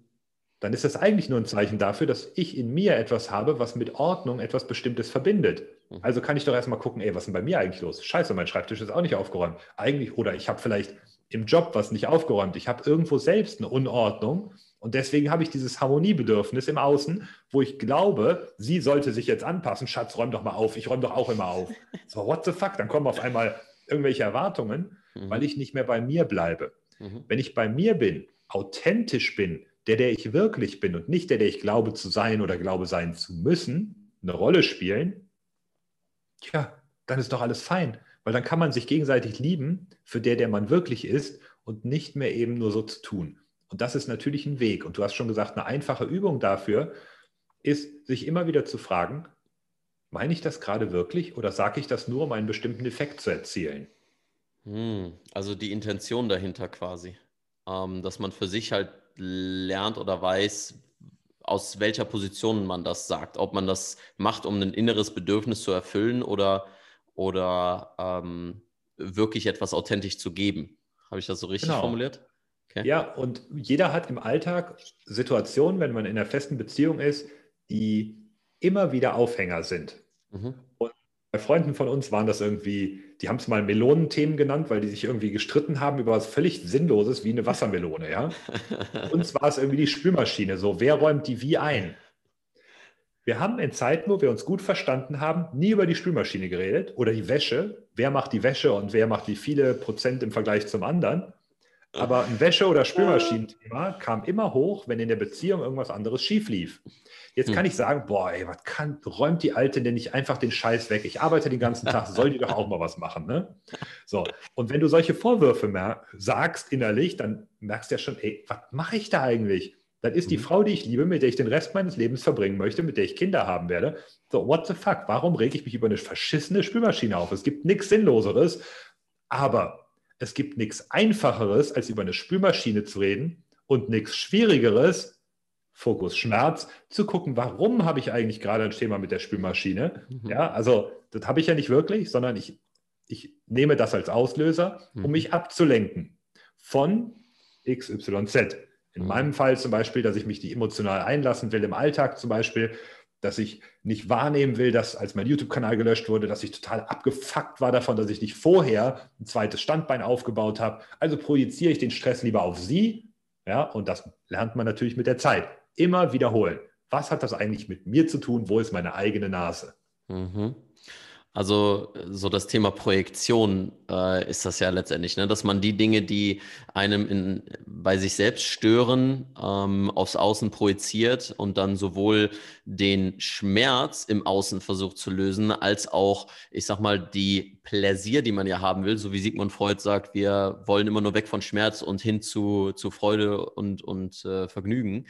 Dann ist das eigentlich nur ein Zeichen dafür, dass ich in mir etwas habe, was mit Ordnung etwas Bestimmtes verbindet. Mhm. Also kann ich doch erstmal gucken, ey, was ist denn bei mir eigentlich los? Scheiße, mein Schreibtisch ist auch nicht aufgeräumt. Eigentlich, oder ich habe vielleicht im Job was nicht aufgeräumt. Ich habe irgendwo selbst eine Unordnung und deswegen habe ich dieses Harmoniebedürfnis im Außen, wo ich glaube, sie sollte sich jetzt anpassen. Schatz, räum doch mal auf. Ich räume doch auch immer auf. So, what the fuck? Dann kommen auf einmal irgendwelche Erwartungen, mhm. weil ich nicht mehr bei mir bleibe. Mhm. Wenn ich bei mir bin, authentisch bin, der, der ich wirklich bin und nicht der, der ich glaube zu sein oder glaube sein zu müssen, eine Rolle spielen, tja, dann ist doch alles fein. Weil dann kann man sich gegenseitig lieben für der, der man wirklich ist und nicht mehr eben nur so zu tun. Und das ist natürlich ein Weg. Und du hast schon gesagt, eine einfache Übung dafür ist, sich immer wieder zu fragen, meine ich das gerade wirklich oder sage ich das nur, um einen bestimmten Effekt zu erzielen? Hm, also die Intention dahinter quasi. Ähm, dass man für sich halt lernt oder weiß, aus welcher Position man das sagt. Ob man das macht, um ein inneres Bedürfnis zu erfüllen oder, oder ähm, wirklich etwas authentisch zu geben. Habe ich das so richtig genau. formuliert? Okay. Ja, und jeder hat im Alltag Situationen, wenn man in einer festen Beziehung ist, die immer wieder Aufhänger sind. Mhm. Und bei Freunden von uns waren das irgendwie, die haben es mal Melonenthemen genannt, weil die sich irgendwie gestritten haben über was völlig Sinnloses wie eine Wassermelone, ja. Uns war es irgendwie die Spülmaschine, so wer räumt die wie ein? Wir haben in Zeiten, wo wir uns gut verstanden haben, nie über die Spülmaschine geredet oder die Wäsche. Wer macht die Wäsche und wer macht die viele Prozent im Vergleich zum anderen? Aber ein Wäsche- oder Spülmaschinenthema kam immer hoch, wenn in der Beziehung irgendwas anderes schief lief. Jetzt kann hm. ich sagen, boah, ey, was kann, räumt die Alte denn nicht einfach den Scheiß weg? Ich arbeite den ganzen Tag, soll die doch auch mal was machen, ne? So. Und wenn du solche Vorwürfe mehr sagst innerlich, dann merkst du ja schon, ey, was mache ich da eigentlich? Dann ist die mhm. Frau, die ich liebe, mit der ich den Rest meines Lebens verbringen möchte, mit der ich Kinder haben werde. So, what the fuck? Warum rege ich mich über eine verschissene Spülmaschine auf? Es gibt nichts Sinnloseres. Aber es gibt nichts Einfacheres, als über eine Spülmaschine zu reden und nichts Schwierigeres, Fokus Schmerz, zu gucken, warum habe ich eigentlich gerade ein Thema mit der Spülmaschine. Mhm. Ja, also das habe ich ja nicht wirklich, sondern ich, ich nehme das als Auslöser, um mhm. mich abzulenken von XYZ. In mhm. meinem Fall zum Beispiel, dass ich mich die emotional einlassen will im Alltag zum Beispiel, dass ich nicht wahrnehmen will, dass als mein YouTube-Kanal gelöscht wurde, dass ich total abgefuckt war davon, dass ich nicht vorher ein zweites Standbein aufgebaut habe. Also projiziere ich den Stress lieber auf sie. Ja, und das lernt man natürlich mit der Zeit. Immer wiederholen. Was hat das eigentlich mit mir zu tun? Wo ist meine eigene Nase? Mhm. Also so das Thema Projektion äh, ist das ja letztendlich, ne? dass man die Dinge, die einem in, bei sich selbst stören, ähm, aufs Außen projiziert und dann sowohl den Schmerz im Außen versucht zu lösen, als auch, ich sag mal, die Pläsier, die man ja haben will, so wie Sigmund Freud sagt, wir wollen immer nur weg von Schmerz und hin zu, zu Freude und, und äh, Vergnügen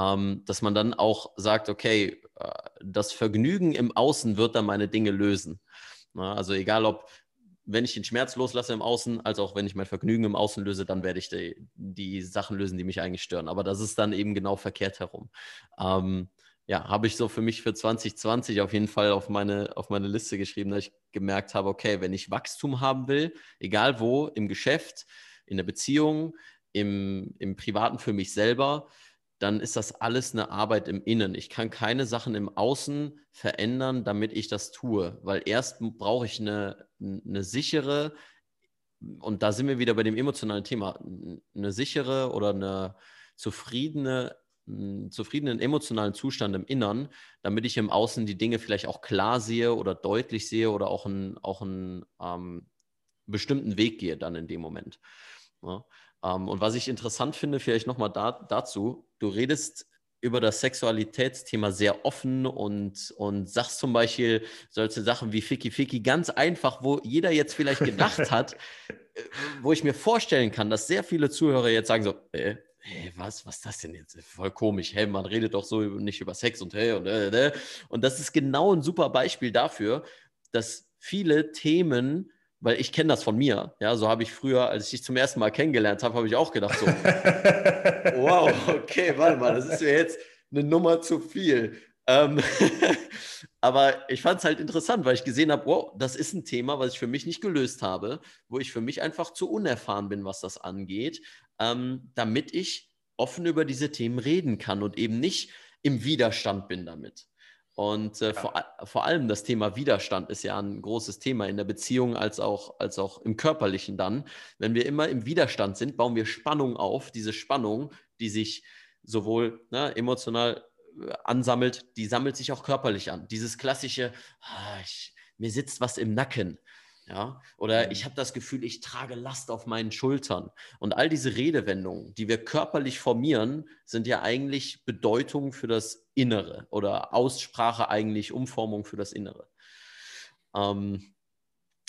ähm, dass man dann auch sagt, okay, das Vergnügen im Außen wird dann meine Dinge lösen. Also egal ob, wenn ich den Schmerz loslasse im Außen, als auch wenn ich mein Vergnügen im Außen löse, dann werde ich die, die Sachen lösen, die mich eigentlich stören. Aber das ist dann eben genau verkehrt herum. Ähm, ja, habe ich so für mich für 2020 auf jeden Fall auf meine, auf meine Liste geschrieben, dass ich gemerkt habe, okay, wenn ich Wachstum haben will, egal wo, im Geschäft, in der Beziehung, im, im Privaten für mich selber, dann ist das alles eine Arbeit im Innen. Ich kann keine Sachen im Außen verändern, damit ich das tue, weil erst brauche ich eine, eine sichere, und da sind wir wieder bei dem emotionalen Thema, eine sichere oder eine zufriedene, einen zufriedenen emotionalen Zustand im Innern, damit ich im Außen die Dinge vielleicht auch klar sehe oder deutlich sehe oder auch einen, auch einen ähm, bestimmten Weg gehe dann in dem Moment. Ja. Ähm, und was ich interessant finde, vielleicht nochmal da, dazu, du redest über das Sexualitätsthema sehr offen und, und sagst zum Beispiel solche Sachen wie Ficky Ficky ganz einfach, wo jeder jetzt vielleicht gedacht hat, äh, wo ich mir vorstellen kann, dass sehr viele Zuhörer jetzt sagen so, äh, hey, was, was ist das denn jetzt? Voll komisch. Hey, man redet doch so nicht über Sex und hey und äh, äh. Und das ist genau ein super Beispiel dafür, dass viele Themen weil ich kenne das von mir. Ja, so habe ich früher, als ich dich zum ersten Mal kennengelernt habe, habe ich auch gedacht so, wow, okay, warte mal, das ist mir jetzt eine Nummer zu viel. Ähm, aber ich fand es halt interessant, weil ich gesehen habe, wow, das ist ein Thema, was ich für mich nicht gelöst habe, wo ich für mich einfach zu unerfahren bin, was das angeht, ähm, damit ich offen über diese Themen reden kann und eben nicht im Widerstand bin damit. Und äh, ja. vor, vor allem das Thema Widerstand ist ja ein großes Thema in der Beziehung als auch, als auch im körperlichen dann. Wenn wir immer im Widerstand sind, bauen wir Spannung auf. Diese Spannung, die sich sowohl ne, emotional äh, ansammelt, die sammelt sich auch körperlich an. Dieses klassische, ah, ich, mir sitzt was im Nacken. Ja? Oder ich habe das Gefühl, ich trage Last auf meinen Schultern. Und all diese Redewendungen, die wir körperlich formieren, sind ja eigentlich Bedeutung für das Innere oder Aussprache eigentlich Umformung für das Innere. Ähm,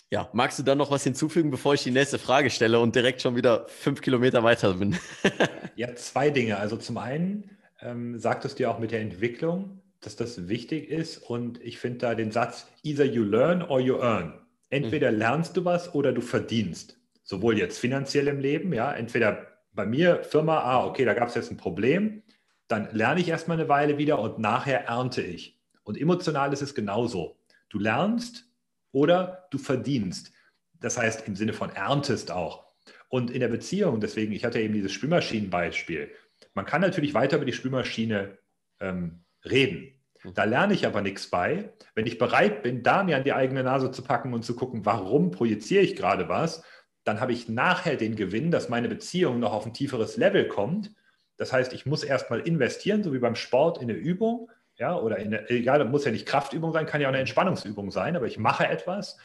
ja, magst du dann noch was hinzufügen, bevor ich die nächste Frage stelle und direkt schon wieder fünf Kilometer weiter bin? ja, zwei Dinge. Also zum einen ähm, sagtest du ja auch mit der Entwicklung, dass das wichtig ist. Und ich finde da den Satz, either you learn or you earn. Entweder mhm. lernst du was oder du verdienst. Sowohl jetzt finanziell im Leben, ja, entweder bei mir, Firma, ah, okay, da gab es jetzt ein Problem, dann lerne ich erstmal eine Weile wieder und nachher ernte ich. Und emotional ist es genauso. Du lernst oder du verdienst. Das heißt, im Sinne von erntest auch. Und in der Beziehung, deswegen, ich hatte eben dieses Spülmaschinenbeispiel. Man kann natürlich weiter über die Spülmaschine ähm, reden. Da lerne ich aber nichts bei. Wenn ich bereit bin, da mir an die eigene Nase zu packen und zu gucken, warum projiziere ich gerade was, dann habe ich nachher den Gewinn, dass meine Beziehung noch auf ein tieferes Level kommt. Das heißt, ich muss erstmal investieren, so wie beim Sport in eine Übung, ja, oder in eine, egal, muss ja nicht Kraftübung sein, kann ja auch eine Entspannungsübung sein, aber ich mache etwas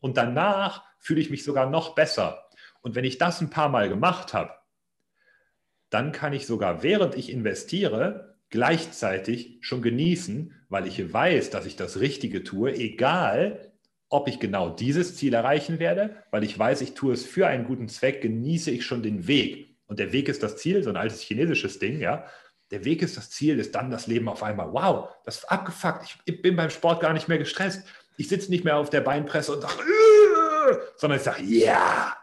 und danach fühle ich mich sogar noch besser. Und wenn ich das ein paar Mal gemacht habe, dann kann ich sogar, während ich investiere, gleichzeitig schon genießen, weil ich weiß, dass ich das Richtige tue, egal ob ich genau dieses Ziel erreichen werde, weil ich weiß, ich tue es für einen guten Zweck, genieße ich schon den Weg. Und der Weg ist das Ziel, so ein altes chinesisches Ding, ja. Der Weg ist das Ziel, ist dann das Leben auf einmal. Wow, das ist abgefuckt. Ich bin beim Sport gar nicht mehr gestresst. Ich sitze nicht mehr auf der Beinpresse und sage, sondern ich sage, ja. Yeah!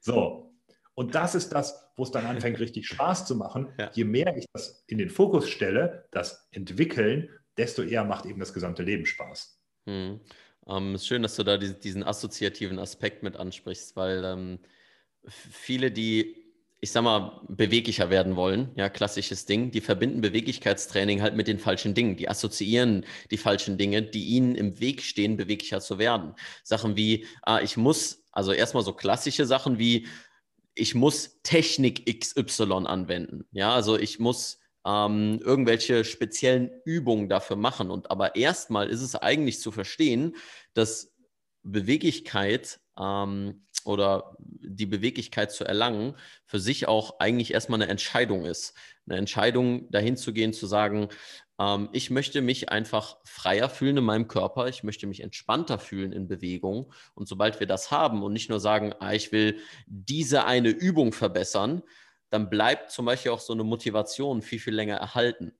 So, und das ist das, wo es dann anfängt, richtig Spaß zu machen. Ja. Je mehr ich das in den Fokus stelle, das Entwickeln, desto eher macht eben das gesamte Leben Spaß. Hm. Ähm, ist schön, dass du da diesen assoziativen Aspekt mit ansprichst, weil ähm, viele, die, ich sag mal, beweglicher werden wollen, ja, klassisches Ding, die verbinden Beweglichkeitstraining halt mit den falschen Dingen. Die assoziieren die falschen Dinge, die ihnen im Weg stehen, beweglicher zu werden. Sachen wie, ah, ich muss, also erstmal so klassische Sachen wie, ich muss Technik XY anwenden. Ja, also ich muss ähm, irgendwelche speziellen Übungen dafür machen. Und aber erstmal ist es eigentlich zu verstehen, dass Beweglichkeit ähm, oder die Beweglichkeit zu erlangen für sich auch eigentlich erstmal eine Entscheidung ist. Eine Entscheidung dahin zu gehen, zu sagen, ähm, ich möchte mich einfach freier fühlen in meinem Körper, ich möchte mich entspannter fühlen in Bewegung. Und sobald wir das haben und nicht nur sagen, ah, ich will diese eine Übung verbessern, dann bleibt zum Beispiel auch so eine Motivation viel, viel länger erhalten.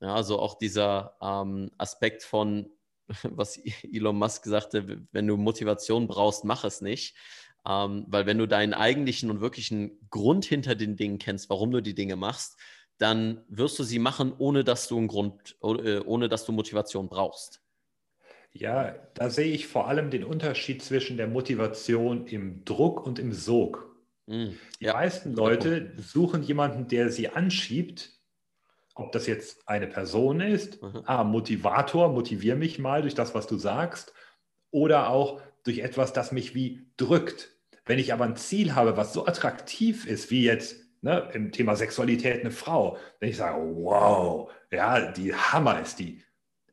Ja, also auch dieser ähm, Aspekt von, was Elon Musk sagte, wenn du Motivation brauchst, mach es nicht. Ähm, weil wenn du deinen eigentlichen und wirklichen Grund hinter den Dingen kennst, warum du die Dinge machst, dann wirst du sie machen, ohne dass du einen Grund, äh, ohne dass du Motivation brauchst. Ja, da sehe ich vor allem den Unterschied zwischen der Motivation im Druck und im Sog. Mm, Die ja. meisten Leute suchen jemanden, der sie anschiebt, ob das jetzt eine Person ist, mhm. ah, Motivator, motivier mich mal durch das, was du sagst, oder auch durch etwas, das mich wie drückt. Wenn ich aber ein Ziel habe, was so attraktiv ist, wie jetzt ne, im Thema Sexualität eine Frau, wenn ich sage, wow, ja, die Hammer ist die,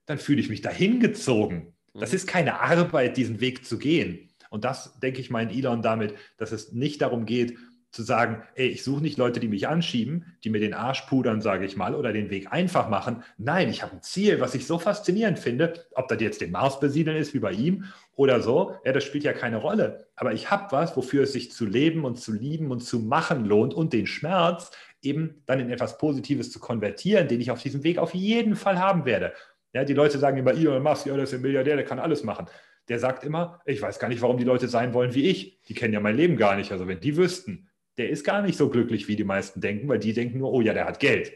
dann fühle ich mich dahin gezogen. Das mhm. ist keine Arbeit, diesen Weg zu gehen. Und das, denke ich, meint Elon damit, dass es nicht darum geht, zu sagen, ey, ich suche nicht Leute, die mich anschieben, die mir den Arsch pudern, sage ich mal, oder den Weg einfach machen. Nein, ich habe ein Ziel, was ich so faszinierend finde, ob das jetzt den Mars besiedeln ist, wie bei ihm, oder so, ja, das spielt ja keine Rolle. Aber ich habe was, wofür es sich zu leben und zu lieben und zu machen lohnt und den Schmerz eben dann in etwas Positives zu konvertieren, den ich auf diesem Weg auf jeden Fall haben werde. Ja, die Leute sagen immer, Elon Musk, ja, der ist ein Milliardär, der kann alles machen. Der sagt immer, ich weiß gar nicht, warum die Leute sein wollen wie ich. Die kennen ja mein Leben gar nicht. Also wenn die wüssten, der ist gar nicht so glücklich, wie die meisten denken, weil die denken nur, oh ja, der hat Geld.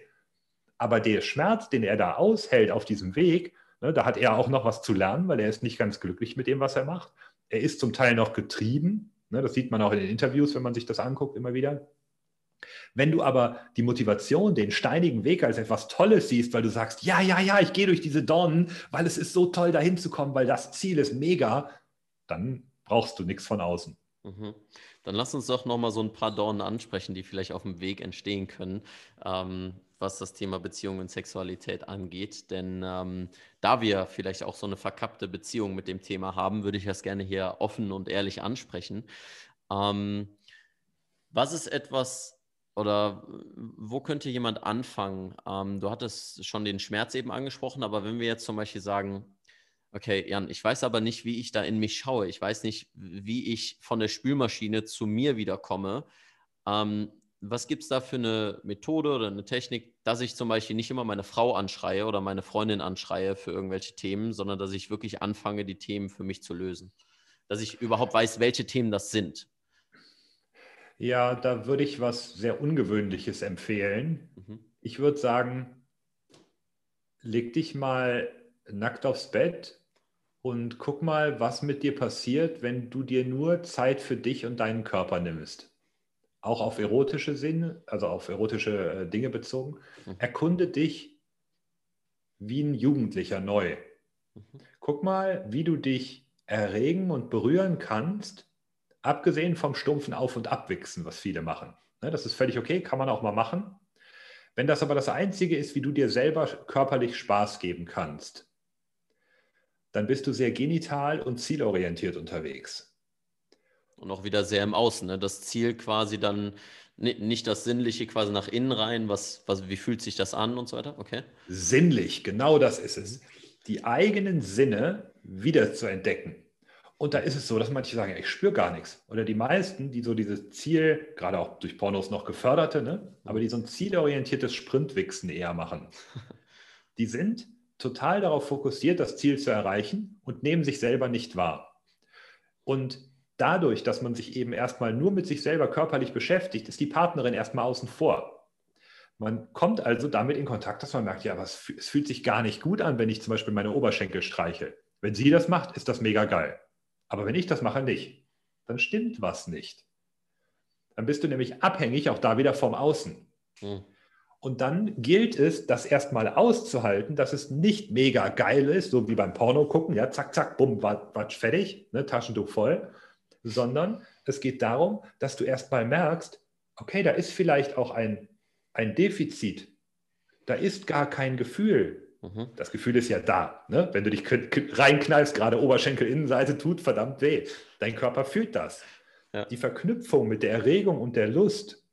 Aber der Schmerz, den er da aushält auf diesem Weg, da hat er auch noch was zu lernen, weil er ist nicht ganz glücklich mit dem, was er macht. Er ist zum Teil noch getrieben. Ne, das sieht man auch in den Interviews, wenn man sich das anguckt, immer wieder. Wenn du aber die Motivation, den steinigen Weg als etwas Tolles siehst, weil du sagst, ja, ja, ja, ich gehe durch diese Dornen, weil es ist so toll, dahin zu kommen, weil das Ziel ist mega, dann brauchst du nichts von außen. Mhm. Dann lass uns doch nochmal so ein paar Dornen ansprechen, die vielleicht auf dem Weg entstehen können, ähm, was das Thema Beziehung und Sexualität angeht. Denn ähm, da wir vielleicht auch so eine verkappte Beziehung mit dem Thema haben, würde ich das gerne hier offen und ehrlich ansprechen. Ähm, was ist etwas oder wo könnte jemand anfangen? Ähm, du hattest schon den Schmerz eben angesprochen, aber wenn wir jetzt zum Beispiel sagen, Okay, Jan, ich weiß aber nicht, wie ich da in mich schaue. Ich weiß nicht, wie ich von der Spülmaschine zu mir wiederkomme. Ähm, was gibt es da für eine Methode oder eine Technik, dass ich zum Beispiel nicht immer meine Frau anschreie oder meine Freundin anschreie für irgendwelche Themen, sondern dass ich wirklich anfange, die Themen für mich zu lösen? Dass ich überhaupt weiß, welche Themen das sind. Ja, da würde ich was sehr Ungewöhnliches empfehlen. Mhm. Ich würde sagen, leg dich mal nackt aufs Bett und guck mal, was mit dir passiert, wenn du dir nur Zeit für dich und deinen Körper nimmst. Auch auf erotische Sinne, also auf erotische äh, Dinge bezogen. Mhm. Erkunde dich wie ein Jugendlicher neu. Mhm. Guck mal, wie du dich erregen und berühren kannst, abgesehen vom stumpfen Auf- und Abwichsen, was viele machen. Ne, das ist völlig okay, kann man auch mal machen. Wenn das aber das Einzige ist, wie du dir selber körperlich Spaß geben kannst, dann bist du sehr genital und zielorientiert unterwegs. Und auch wieder sehr im Außen. Ne? Das Ziel quasi dann nicht das Sinnliche quasi nach innen rein, was, was, wie fühlt sich das an und so weiter? Okay. Sinnlich, genau das ist es. Die eigenen Sinne wieder zu entdecken. Und da ist es so, dass manche sagen, ich spüre gar nichts. Oder die meisten, die so dieses Ziel, gerade auch durch Pornos noch geförderte, ne? aber die so ein zielorientiertes Sprintwichsen eher machen, die sind total darauf fokussiert, das Ziel zu erreichen und nehmen sich selber nicht wahr. Und dadurch, dass man sich eben erstmal nur mit sich selber körperlich beschäftigt, ist die Partnerin erstmal außen vor. Man kommt also damit in Kontakt, dass man merkt, ja, aber es, fühlt sich gar nicht gut an, wenn ich zum Beispiel meine Oberschenkel streiche. Wenn sie das macht, ist das mega geil. Aber wenn ich das mache, nicht. Dann stimmt was nicht. Dann bist du nämlich abhängig, auch da wieder vom Außen. Hm. Und dann gilt es, das erstmal auszuhalten, dass es nicht mega geil ist, so wie beim Porno gucken, ja, zack, zack, bumm, watsch, fertig, ne, Taschentuch voll, sondern es geht darum, dass du erstmal merkst, okay, da ist vielleicht auch ein, ein Defizit. Da ist gar kein Gefühl. Mhm. Das Gefühl ist ja da. Ne? Wenn du dich reinknallst, gerade Oberschenkelinnenseite tut verdammt weh. Dein Körper fühlt das. Ja. Die Verknüpfung mit der Erregung und der Lust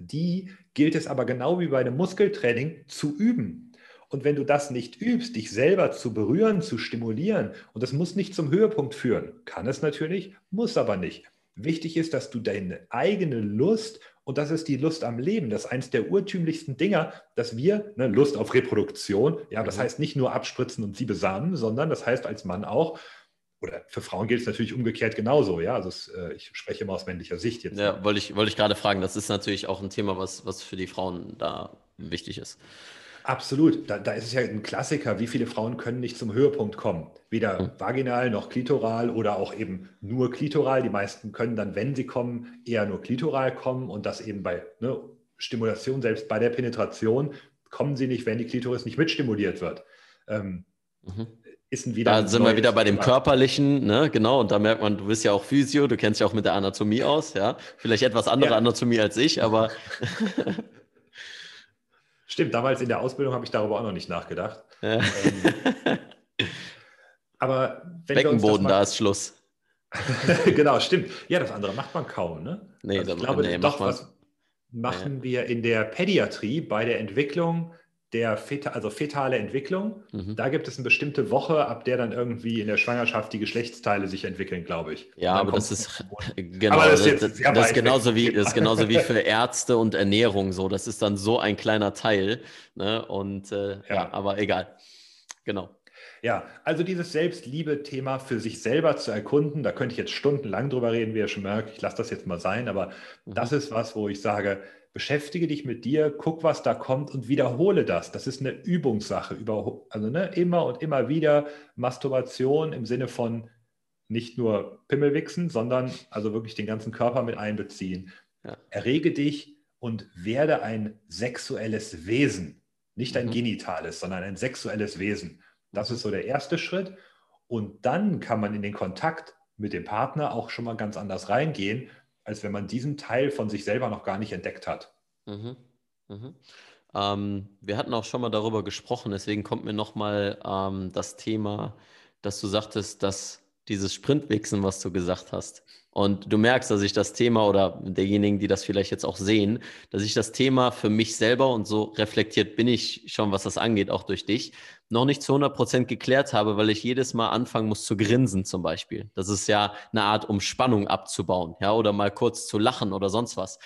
die gilt es aber genau wie bei einem Muskeltraining zu üben. Und wenn du das nicht übst, dich selber zu berühren, zu stimulieren, und das muss nicht zum Höhepunkt führen, kann es natürlich, muss aber nicht. Wichtig ist, dass du deine eigene Lust, und das ist die Lust am Leben, das ist eines der urtümlichsten Dinger, dass wir, ne, Lust auf Reproduktion, ja, das mhm. heißt nicht nur abspritzen und sie besamen, sondern das heißt als Mann auch, oder für Frauen gilt es natürlich umgekehrt genauso, ja. Also es, äh, ich spreche immer aus männlicher Sicht jetzt. Ja, wollte ich, wollte ich gerade fragen. Das ist natürlich auch ein Thema, was, was für die Frauen da wichtig ist. Absolut. Da, da ist es ja ein Klassiker, wie viele Frauen können nicht zum Höhepunkt kommen. Weder mhm. vaginal noch klitoral oder auch eben nur klitoral. Die meisten können dann, wenn sie kommen, eher nur klitoral kommen und das eben bei ne, Stimulation, selbst bei der Penetration, kommen sie nicht, wenn die Klitoris nicht mitstimuliert wird. Ähm, mhm ist ein wieder. Da sind wir wieder bei dem Körperlichen, ne? Genau. Und da merkt man, du bist ja auch Physio, du kennst ja auch mit der Anatomie aus, ja. Vielleicht etwas andere ja. Anatomie als ich, aber. Stimmt, damals in der Ausbildung habe ich darüber auch noch nicht nachgedacht. Ja. Ähm, aber wenn Beckenboden, da ist Schluss. genau, stimmt. Ja, das andere macht man kaum, ne? Nee, also ich glaube, nee, doch, was machen ja. wir in der Pädiatrie bei der Entwicklung der Feta, also fetale Entwicklung. Mhm. Da gibt es eine bestimmte Woche, ab der dann irgendwie in der Schwangerschaft die Geschlechtsteile sich entwickeln, glaube ich. Ja, aber das ist genau, aber das, ist, das, das genauso wie das ist genauso wie für Ärzte und Ernährung so. Das ist dann so ein kleiner Teil. Ne? Und äh, ja. ja, aber egal. Genau. Ja, also dieses Selbstliebe-Thema für sich selber zu erkunden, da könnte ich jetzt stundenlang drüber reden, wie ihr schon merkt. Ich lasse das jetzt mal sein, aber mhm. das ist was, wo ich sage, beschäftige dich mit dir, guck, was da kommt und wiederhole das. Das ist eine Übungssache. Also ne, immer und immer wieder Masturbation im Sinne von nicht nur Pimmelwichsen, sondern also wirklich den ganzen Körper mit einbeziehen. Ja. Errege dich und werde ein sexuelles Wesen. Nicht ein mhm. genitales, sondern ein sexuelles Wesen. Das ist so der erste Schritt. Und dann kann man in den Kontakt mit dem Partner auch schon mal ganz anders reingehen als wenn man diesen Teil von sich selber noch gar nicht entdeckt hat. Mhm. Mhm. Ähm, wir hatten auch schon mal darüber gesprochen, deswegen kommt mir nochmal ähm, das Thema, dass du sagtest, dass dieses Sprintwichsen, was du gesagt hast, und du merkst, dass ich das Thema oder derjenigen, die das vielleicht jetzt auch sehen, dass ich das Thema für mich selber und so reflektiert bin ich schon, was das angeht, auch durch dich, noch nicht zu 100 Prozent geklärt habe, weil ich jedes Mal anfangen muss zu grinsen zum Beispiel. Das ist ja eine Art, um Spannung abzubauen, ja, oder mal kurz zu lachen oder sonst was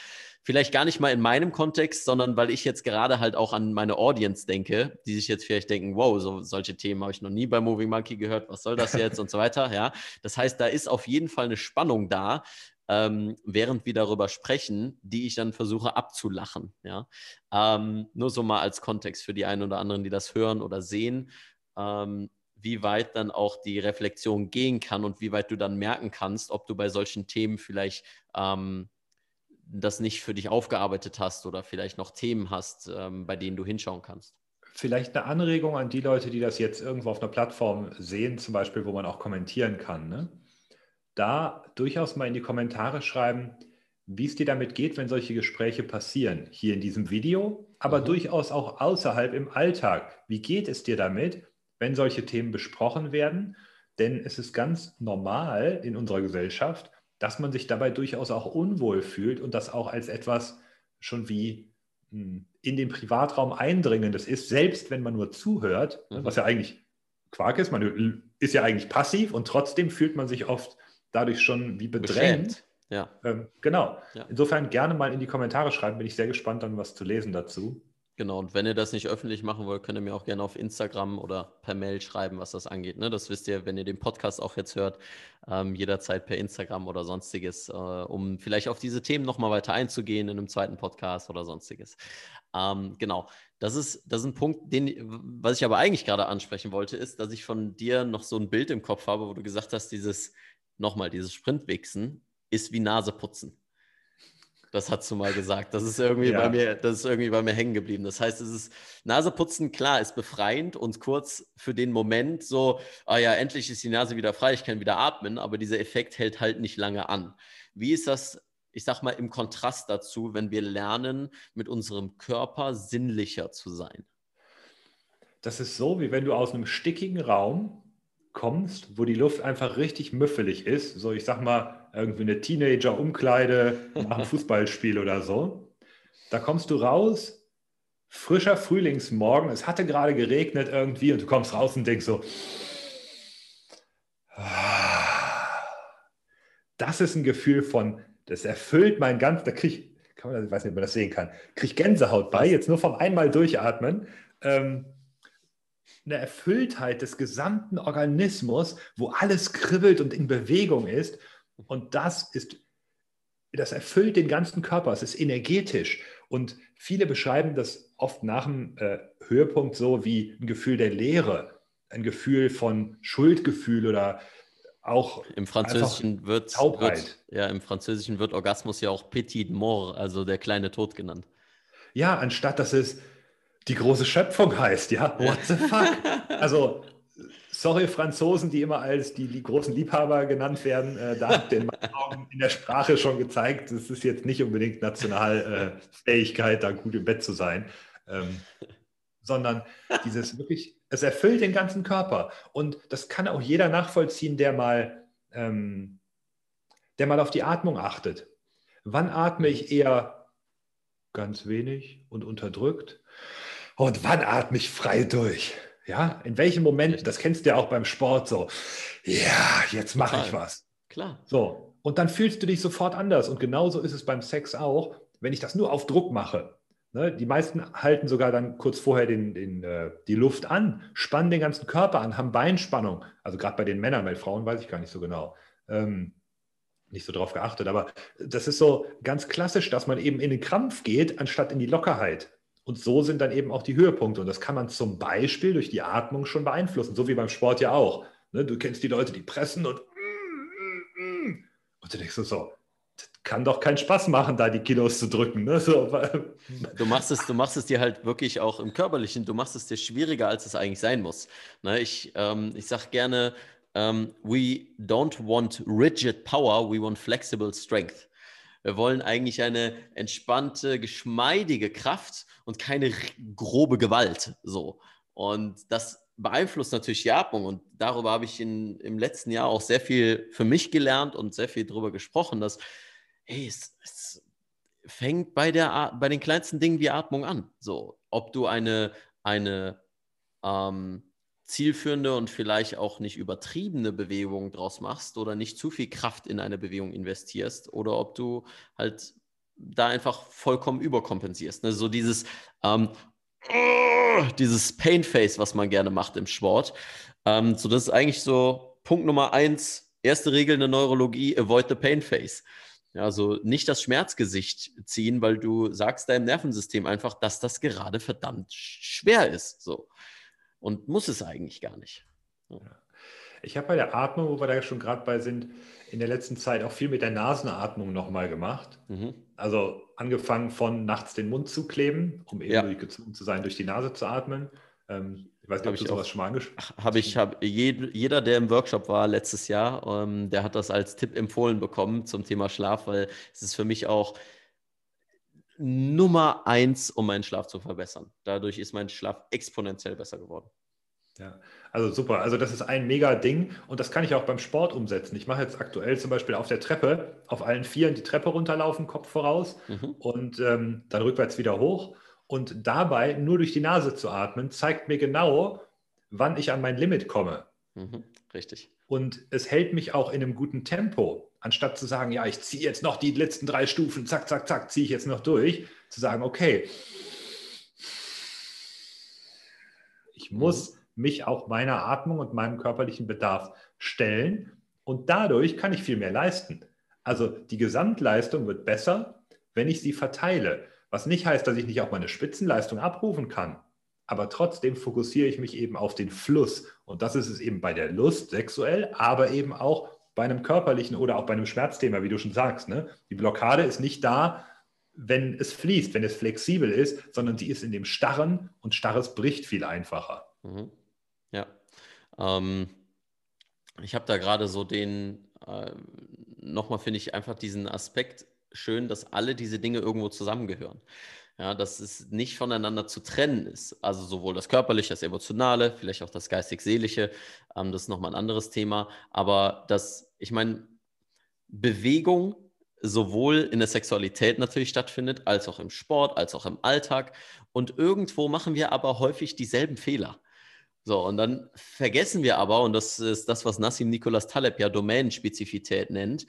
vielleicht gar nicht mal in meinem Kontext, sondern weil ich jetzt gerade halt auch an meine Audience denke, die sich jetzt vielleicht denken, wow, so, solche Themen habe ich noch nie bei Moving Monkey gehört, was soll das jetzt und so weiter, ja. Das heißt, da ist auf jeden Fall eine Spannung da, ähm, während wir darüber sprechen, die ich dann versuche abzulachen, ja. Ähm, nur so mal als Kontext für die einen oder anderen, die das hören oder sehen. Ähm, wie weit dann auch die Reflexion gehen kann und wie weit du dann merken kannst, ob du bei solchen Themen vielleicht ähm, das nicht für dich aufgearbeitet hast oder vielleicht noch Themen hast, ähm, bei denen du hinschauen kannst. Vielleicht eine Anregung an die Leute, die das jetzt irgendwo auf einer Plattform sehen, zum Beispiel, wo man auch kommentieren kann. Ne? Da durchaus mal in die Kommentare schreiben, wie es dir damit geht, wenn solche Gespräche passieren. Hier in diesem Video, aber mhm. durchaus auch außerhalb im Alltag. Wie geht es dir damit, wenn solche Themen besprochen werden? Denn es ist ganz normal in unserer Gesellschaft, dass man sich dabei durchaus auch unwohl fühlt und das auch als etwas schon wie hm, in den Privatraum eindringendes ist, selbst wenn man nur zuhört, mhm. was ja eigentlich Quark ist, man ist ja eigentlich passiv und trotzdem fühlt man sich oft dadurch schon wie bedrängt. Ja. Ähm, genau. Ja. Insofern gerne mal in die Kommentare schreiben, bin ich sehr gespannt, dann was zu lesen dazu. Genau, und wenn ihr das nicht öffentlich machen wollt, könnt ihr mir auch gerne auf Instagram oder per Mail schreiben, was das angeht. Ne? Das wisst ihr, wenn ihr den Podcast auch jetzt hört, ähm, jederzeit per Instagram oder sonstiges, äh, um vielleicht auf diese Themen nochmal weiter einzugehen in einem zweiten Podcast oder sonstiges. Ähm, genau, das ist, das ist ein Punkt, den, was ich aber eigentlich gerade ansprechen wollte, ist, dass ich von dir noch so ein Bild im Kopf habe, wo du gesagt hast, dieses, nochmal, dieses Sprintwichsen ist wie Naseputzen. Das hast du mal gesagt. Das ist irgendwie ja. bei mir, das ist irgendwie bei mir hängen geblieben. Das heißt, es ist Naseputzen, klar, ist befreiend und kurz für den Moment so, ah ja, endlich ist die Nase wieder frei, ich kann wieder atmen, aber dieser Effekt hält halt nicht lange an. Wie ist das, ich sag mal, im Kontrast dazu, wenn wir lernen, mit unserem Körper sinnlicher zu sein? Das ist so, wie wenn du aus einem stickigen Raum kommst, wo die Luft einfach richtig müffelig ist, so ich sag mal irgendwie eine Teenager-Umkleide nach einem Fußballspiel oder so. Da kommst du raus, frischer Frühlingsmorgen, es hatte gerade geregnet irgendwie und du kommst raus und denkst so, das ist ein Gefühl von, das erfüllt mein ganz, da kriege ich, kann man, ich weiß nicht, ob man das sehen kann, kriege ich Gänsehaut bei, jetzt nur vom einmal durchatmen. Ähm, eine Erfülltheit des gesamten Organismus, wo alles kribbelt und in Bewegung ist. Und das ist, das erfüllt den ganzen Körper. Es ist energetisch. Und viele beschreiben das oft nach dem äh, Höhepunkt so wie ein Gefühl der Leere, ein Gefühl von Schuldgefühl oder auch im Französischen wird, wird, ja im Französischen wird Orgasmus ja auch Petit Mort, also der kleine Tod genannt. Ja, anstatt dass es die große Schöpfung heißt, ja. What the fuck? Also, sorry, Franzosen, die immer als die großen Liebhaber genannt werden, äh, da habt ihr in meinen Augen in der Sprache schon gezeigt, es ist jetzt nicht unbedingt Nationalfähigkeit, äh, da gut im Bett zu sein, ähm, sondern dieses wirklich, es erfüllt den ganzen Körper. Und das kann auch jeder nachvollziehen, der mal, ähm, der mal auf die Atmung achtet. Wann atme ich eher ganz wenig und unterdrückt? Und wann atme ich frei durch? Ja, in welchem Moment, das kennst du ja auch beim Sport so, ja, jetzt mache ich was. Klar. So, und dann fühlst du dich sofort anders. Und genauso ist es beim Sex auch, wenn ich das nur auf Druck mache. Ne, die meisten halten sogar dann kurz vorher den, den, äh, die Luft an, spannen den ganzen Körper an, haben Beinspannung. Also gerade bei den Männern, bei Frauen weiß ich gar nicht so genau. Ähm, nicht so drauf geachtet, aber das ist so ganz klassisch, dass man eben in den Krampf geht, anstatt in die Lockerheit. Und so sind dann eben auch die Höhepunkte. Und das kann man zum Beispiel durch die Atmung schon beeinflussen, so wie beim Sport ja auch. Ne, du kennst die Leute, die pressen und und du denkst so, das kann doch keinen Spaß machen, da die Kilos zu drücken. Ne? Du, machst es, du machst es dir halt wirklich auch im Körperlichen, du machst es dir schwieriger, als es eigentlich sein muss. Ne, ich ähm, ich sage gerne, ähm, we don't want rigid power, we want flexible strength. Wir wollen eigentlich eine entspannte, geschmeidige Kraft und keine grobe Gewalt. So. Und das beeinflusst natürlich die Atmung. Und darüber habe ich in, im letzten Jahr auch sehr viel für mich gelernt und sehr viel darüber gesprochen, dass, hey, es, es fängt bei, der, bei den kleinsten Dingen wie Atmung an. So, ob du eine, eine ähm, zielführende und vielleicht auch nicht übertriebene Bewegung draus machst oder nicht zu viel Kraft in eine Bewegung investierst oder ob du halt da einfach vollkommen überkompensierst. Ne? So dieses, ähm, dieses Pain-Face, was man gerne macht im Sport. Ähm, so, das ist eigentlich so Punkt Nummer eins, erste Regel in der Neurologie, avoid the Pain-Face. Also nicht das Schmerzgesicht ziehen, weil du sagst deinem Nervensystem einfach, dass das gerade verdammt schwer ist. So und muss es eigentlich gar nicht. Ja. Ich habe bei der Atmung, wo wir da schon gerade bei sind, in der letzten Zeit auch viel mit der Nasenatmung nochmal gemacht. Mhm. Also angefangen von nachts den Mund zu kleben, um eben ja. gezwungen zu sein, durch die Nase zu atmen. Ähm, ich weiß nicht, hab ob du sowas schon mal angesprochen Habe ich, habe jeder, der im Workshop war letztes Jahr, ähm, der hat das als Tipp empfohlen bekommen zum Thema Schlaf, weil es ist für mich auch Nummer eins, um meinen Schlaf zu verbessern. Dadurch ist mein Schlaf exponentiell besser geworden. Ja, also super. Also das ist ein mega Ding und das kann ich auch beim Sport umsetzen. Ich mache jetzt aktuell zum Beispiel auf der Treppe, auf allen Vieren die Treppe runterlaufen, Kopf voraus mhm. und ähm, dann rückwärts wieder hoch. Und dabei nur durch die Nase zu atmen, zeigt mir genau, wann ich an mein Limit komme. Mhm. Richtig. Und es hält mich auch in einem guten Tempo anstatt zu sagen, ja, ich ziehe jetzt noch die letzten drei Stufen, zack, zack, zack, ziehe ich jetzt noch durch, zu sagen, okay, ich mhm. muss mich auch meiner Atmung und meinem körperlichen Bedarf stellen und dadurch kann ich viel mehr leisten. Also die Gesamtleistung wird besser, wenn ich sie verteile. Was nicht heißt, dass ich nicht auch meine Spitzenleistung abrufen kann. Aber trotzdem fokussiere ich mich eben auf den Fluss. Und das ist es eben bei der Lust sexuell, aber eben auch bei einem körperlichen oder auch bei einem Schmerzthema, wie du schon sagst. Ne? Die Blockade ist nicht da, wenn es fließt, wenn es flexibel ist, sondern sie ist in dem Starren und Starres bricht viel einfacher. Mhm. Ja. Ähm, ich habe da gerade so den, äh, nochmal finde ich einfach diesen Aspekt schön, dass alle diese Dinge irgendwo zusammengehören. Ja, dass es nicht voneinander zu trennen ist. Also sowohl das Körperliche, das Emotionale, vielleicht auch das Geistig-Seelische, ähm, das ist nochmal ein anderes Thema. Aber das, ich meine, Bewegung sowohl in der Sexualität natürlich stattfindet, als auch im Sport, als auch im Alltag. Und irgendwo machen wir aber häufig dieselben Fehler. So, und dann vergessen wir aber, und das ist das, was Nassim Nicholas Taleb ja Domänenspezifität nennt,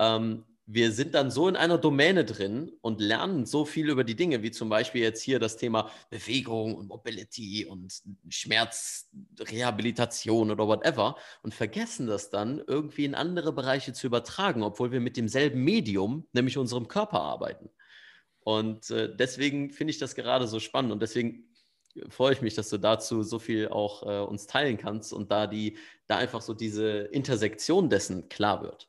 ähm, wir sind dann so in einer Domäne drin und lernen so viel über die Dinge, wie zum Beispiel jetzt hier das Thema Bewegung und Mobility und Schmerzrehabilitation oder whatever und vergessen das dann irgendwie in andere Bereiche zu übertragen, obwohl wir mit demselben Medium, nämlich unserem Körper arbeiten. Und äh, deswegen finde ich das gerade so spannend und deswegen freue ich mich, dass du dazu so viel auch äh, uns teilen kannst und da die, da einfach so diese Intersektion dessen klar wird.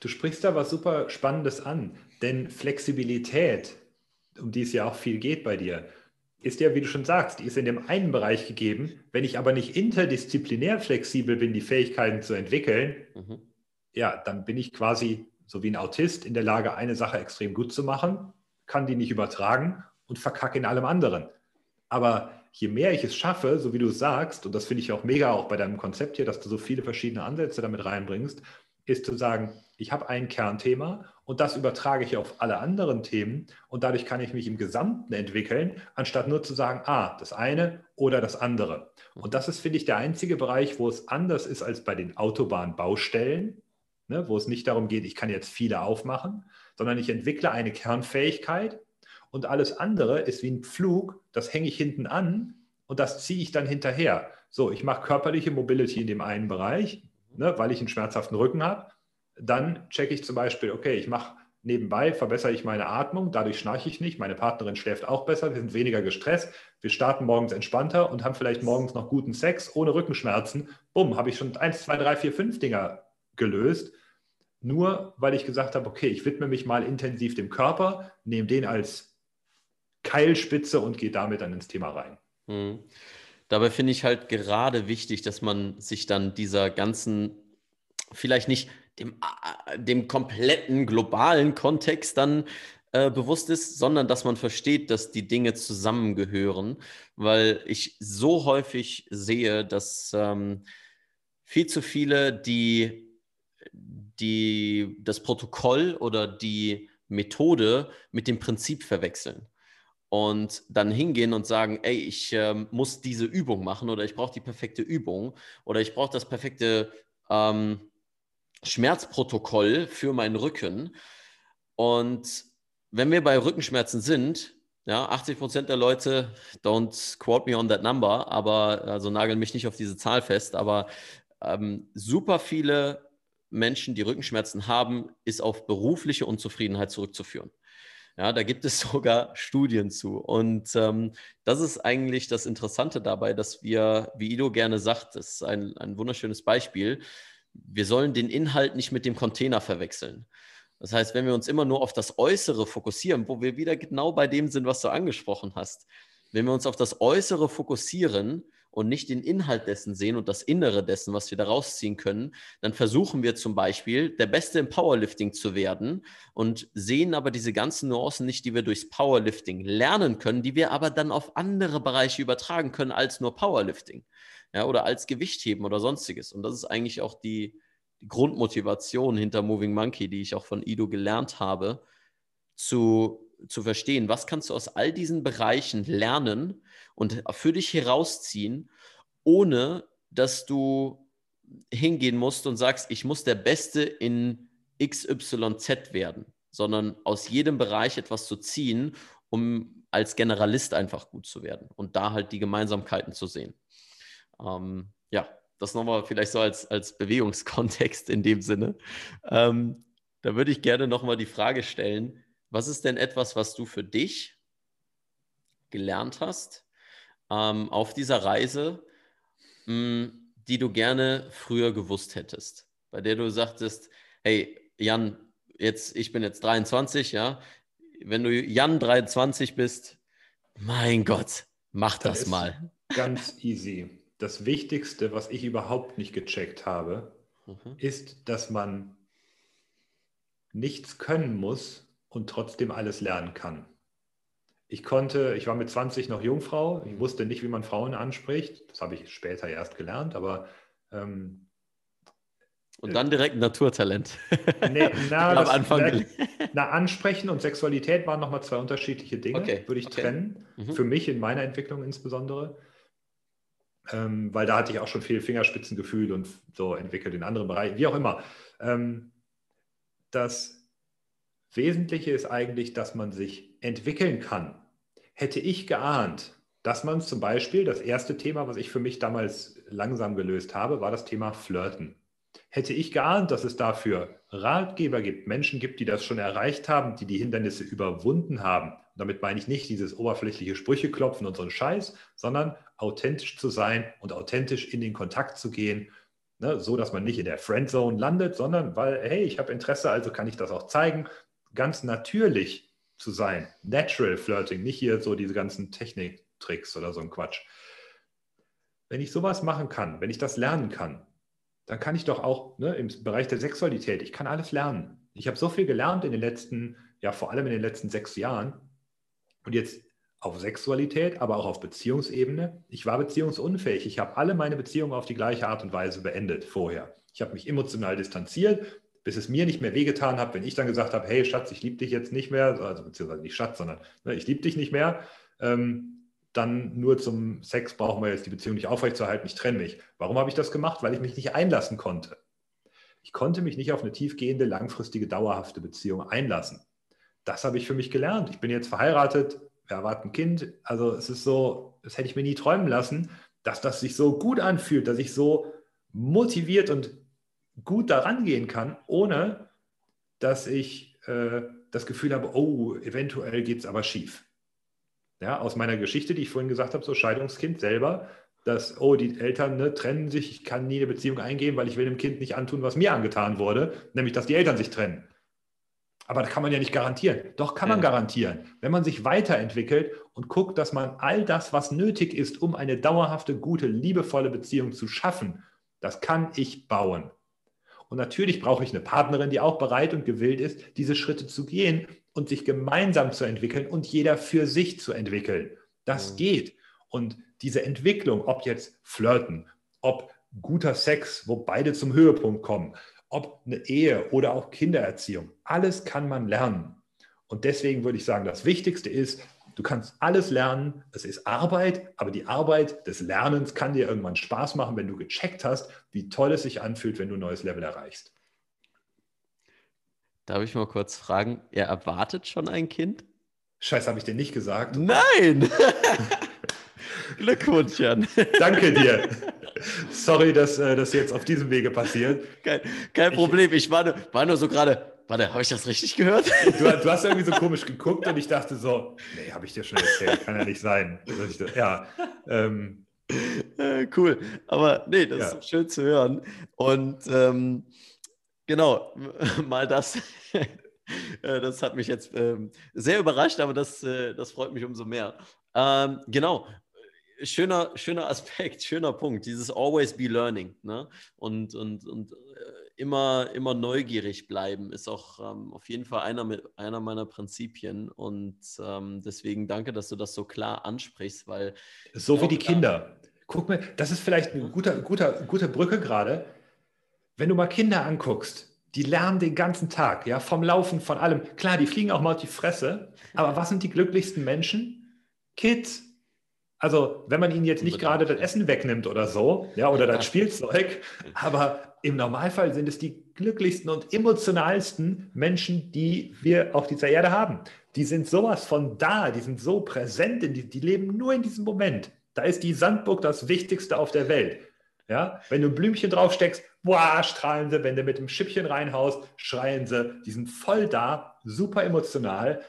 Du sprichst da was super Spannendes an, denn Flexibilität, um die es ja auch viel geht bei dir, ist ja, wie du schon sagst, die ist in dem einen Bereich gegeben. Wenn ich aber nicht interdisziplinär flexibel bin, die Fähigkeiten zu entwickeln, mhm. ja, dann bin ich quasi so wie ein Autist in der Lage, eine Sache extrem gut zu machen, kann die nicht übertragen und verkacke in allem anderen. Aber je mehr ich es schaffe, so wie du es sagst, und das finde ich auch mega auch bei deinem Konzept hier, dass du so viele verschiedene Ansätze damit reinbringst, ist zu sagen, ich habe ein Kernthema und das übertrage ich auf alle anderen Themen und dadurch kann ich mich im Gesamten entwickeln, anstatt nur zu sagen, ah, das eine oder das andere. Und das ist, finde ich, der einzige Bereich, wo es anders ist als bei den Autobahnbaustellen, ne, wo es nicht darum geht, ich kann jetzt viele aufmachen, sondern ich entwickle eine Kernfähigkeit und alles andere ist wie ein Pflug, das hänge ich hinten an und das ziehe ich dann hinterher. So, ich mache körperliche Mobility in dem einen Bereich, ne, weil ich einen schmerzhaften Rücken habe dann checke ich zum Beispiel, okay, ich mache nebenbei, verbessere ich meine Atmung, dadurch schnarche ich nicht, meine Partnerin schläft auch besser, wir sind weniger gestresst, wir starten morgens entspannter und haben vielleicht morgens noch guten Sex ohne Rückenschmerzen. Bumm, habe ich schon eins, zwei, drei, vier, fünf Dinger gelöst. Nur weil ich gesagt habe, okay, ich widme mich mal intensiv dem Körper, nehme den als Keilspitze und gehe damit dann ins Thema rein. Mhm. Dabei finde ich halt gerade wichtig, dass man sich dann dieser ganzen, vielleicht nicht dem, dem kompletten globalen Kontext dann äh, bewusst ist, sondern dass man versteht, dass die Dinge zusammengehören, weil ich so häufig sehe, dass ähm, viel zu viele die, die das Protokoll oder die Methode mit dem Prinzip verwechseln und dann hingehen und sagen, ey, ich äh, muss diese Übung machen oder ich brauche die perfekte Übung oder ich brauche das perfekte ähm, Schmerzprotokoll für meinen Rücken. Und wenn wir bei Rückenschmerzen sind, ja, 80 Prozent der Leute, don't quote me on that number, aber also nageln mich nicht auf diese Zahl fest, aber ähm, super viele Menschen, die Rückenschmerzen haben, ist auf berufliche Unzufriedenheit zurückzuführen. Ja, da gibt es sogar Studien zu. Und ähm, das ist eigentlich das Interessante dabei, dass wir, wie Ido gerne sagt, das ist ein, ein wunderschönes Beispiel, wir sollen den Inhalt nicht mit dem Container verwechseln. Das heißt, wenn wir uns immer nur auf das Äußere fokussieren, wo wir wieder genau bei dem sind, was du angesprochen hast, wenn wir uns auf das Äußere fokussieren und nicht den Inhalt dessen sehen und das Innere dessen, was wir da rausziehen können, dann versuchen wir zum Beispiel, der Beste im Powerlifting zu werden und sehen aber diese ganzen Nuancen nicht, die wir durchs Powerlifting lernen können, die wir aber dann auf andere Bereiche übertragen können als nur Powerlifting ja, oder als Gewichtheben oder sonstiges. Und das ist eigentlich auch die, die Grundmotivation hinter Moving Monkey, die ich auch von Ido gelernt habe, zu, zu verstehen, was kannst du aus all diesen Bereichen lernen und für dich herausziehen, ohne dass du hingehen musst und sagst, ich muss der Beste in XYZ werden, sondern aus jedem Bereich etwas zu ziehen, um als Generalist einfach gut zu werden und da halt die Gemeinsamkeiten zu sehen. Ähm, ja, das nochmal vielleicht so als, als Bewegungskontext in dem Sinne. Ähm, da würde ich gerne nochmal die Frage stellen, was ist denn etwas, was du für dich gelernt hast ähm, auf dieser Reise, mh, hm, die du gerne früher gewusst hättest? Bei der du sagtest, hey, Jan, jetzt, ich bin jetzt 23, ja. Wenn du Jan 23 bist, mein Gott, mach das, das mal. Ganz easy das Wichtigste, was ich überhaupt nicht gecheckt habe, mhm. ist, dass man nichts können muss und trotzdem alles lernen kann. Ich konnte, ich war mit 20 noch Jungfrau, ich wusste nicht, wie man Frauen anspricht. Das habe ich später erst gelernt, aber ähm, und dann direkt Naturtalent. Nee, na, das, am Anfang. Na, Ansprechen und Sexualität waren nochmal zwei unterschiedliche Dinge, okay, würde ich okay. trennen. Mhm. Für mich in meiner Entwicklung insbesondere ähm, weil da hatte ich auch schon viel Fingerspitzengefühl und so entwickelt in anderen Bereichen, wie auch immer. Ähm, dass Wesentliche ist eigentlich, dass man sich entwickeln kann. Hätte ich geahnt, dass man zum Beispiel, das erste Thema, was ich für mich damals langsam gelöst habe, war das Thema Flirten. Hätte ich geahnt, dass es dafür Ratgeber gibt, Menschen gibt, die das schon erreicht haben, die die Hindernisse überwunden haben. Damit meine ich nicht dieses oberflächliche Sprüche klopfen und so einen Scheiß, sondern authentisch zu sein und authentisch in den Kontakt zu gehen, ne, so dass man nicht in der Friendzone landet, sondern weil, hey, ich habe Interesse, also kann ich das auch zeigen, ganz natürlich zu sein. Natural Flirting, nicht hier so diese ganzen Techniktricks oder so ein Quatsch. Wenn ich sowas machen kann, wenn ich das lernen kann, dann kann ich doch auch ne, im Bereich der Sexualität, ich kann alles lernen. Ich habe so viel gelernt in den letzten, ja vor allem in den letzten sechs Jahren. Und jetzt auf Sexualität, aber auch auf Beziehungsebene. Ich war beziehungsunfähig. Ich habe alle meine Beziehungen auf die gleiche Art und Weise beendet vorher. Ich habe mich emotional distanziert, bis es mir nicht mehr wehgetan hat, wenn ich dann gesagt habe, hey Schatz, ich liebe dich jetzt nicht mehr, also beziehungsweise nicht Schatz, sondern ne, ich liebe dich nicht mehr. Ähm, dann nur zum Sex brauchen wir jetzt die Beziehung nicht aufrechtzuerhalten, ich trenne mich. Warum habe ich das gemacht? Weil ich mich nicht einlassen konnte. Ich konnte mich nicht auf eine tiefgehende, langfristige, dauerhafte Beziehung einlassen. Das habe ich für mich gelernt. Ich bin jetzt verheiratet, wir erwarten ein Kind. Also es ist so, das hätte ich mir nie träumen lassen, dass das sich so gut anfühlt, dass ich so motiviert und gut daran gehen kann, ohne dass ich äh, das Gefühl habe, oh, eventuell geht es aber schief. Ja, aus meiner Geschichte, die ich vorhin gesagt habe, so Scheidungskind selber, dass, oh, die Eltern ne, trennen sich, ich kann nie eine Beziehung eingehen, weil ich will dem Kind nicht antun, was mir angetan wurde, nämlich dass die Eltern sich trennen. Aber das kann man ja nicht garantieren. Doch kann man garantieren, wenn man sich weiterentwickelt und guckt, dass man all das, was nötig ist, um eine dauerhafte, gute, liebevolle Beziehung zu schaffen, das kann ich bauen. Und natürlich brauche ich eine Partnerin, die auch bereit und gewillt ist, diese Schritte zu gehen und sich gemeinsam zu entwickeln und jeder für sich zu entwickeln. Das mhm. geht. Und diese Entwicklung, ob jetzt Flirten, ob guter Sex, wo beide zum Höhepunkt kommen, ob eine Ehe oder auch Kindererziehung, alles kann man lernen. Und deswegen würde ich sagen, das Wichtigste ist, du kannst alles lernen, es ist Arbeit, aber die Arbeit des Lernens kann dir irgendwann Spaß machen, wenn du gecheckt hast, wie toll es sich anfühlt, wenn du ein neues Level erreichst. Darf ich mal kurz fragen, er erwartet schon ein Kind? Scheiße, habe ich dir nicht gesagt? Nein! Glückwunsch, Jan. Danke dir. Sorry, dass äh, das jetzt auf diesem Wege passiert. Kein, kein Problem. Ich, ich war, nur, war nur so gerade, warte, habe ich das richtig gehört? Du, du, hast irgendwie so komisch geguckt und ich dachte so, nee, habe ich dir schon erzählt, kann ja nicht sein. Ja, ähm, äh, cool. Aber nee, das ja. ist schön zu hören. Und ähm, Genau, mal das. Äh, das hat mich jetzt ähm, sehr überrascht, aber das, äh, das freut mich umso mehr. Ähm, genau, schöner, schöner Aspekt, schöner Punkt, dieses Always be learning. Ne? Und, und, und äh, immer, immer neugierig bleiben ist auch ähm, auf jeden Fall einer, mit, einer meiner Prinzipien. Und ähm, deswegen danke, dass du das so klar ansprichst, weil. So wie die Kinder. Guck mal, das ist vielleicht eine gute, guter, gute Brücke gerade wenn du mal Kinder anguckst, die lernen den ganzen Tag, ja, vom Laufen, von allem. Klar, die fliegen auch mal auf die Fresse, aber was sind die glücklichsten Menschen? Kids. Also, wenn man ihnen jetzt nicht gerade das Essen wegnimmt oder so, ja, oder das Spielzeug, aber im Normalfall sind es die glücklichsten und emotionalsten Menschen, die wir auf dieser Erde haben. Die sind sowas von da, die sind so präsent, die, die leben nur in diesem Moment. Da ist die Sandburg das Wichtigste auf der Welt. Ja, wenn du ein Blümchen draufsteckst, boah, strahlen sie. Wenn du mit dem Schippchen reinhaust, schreien sie. Die sind voll da, super emotional.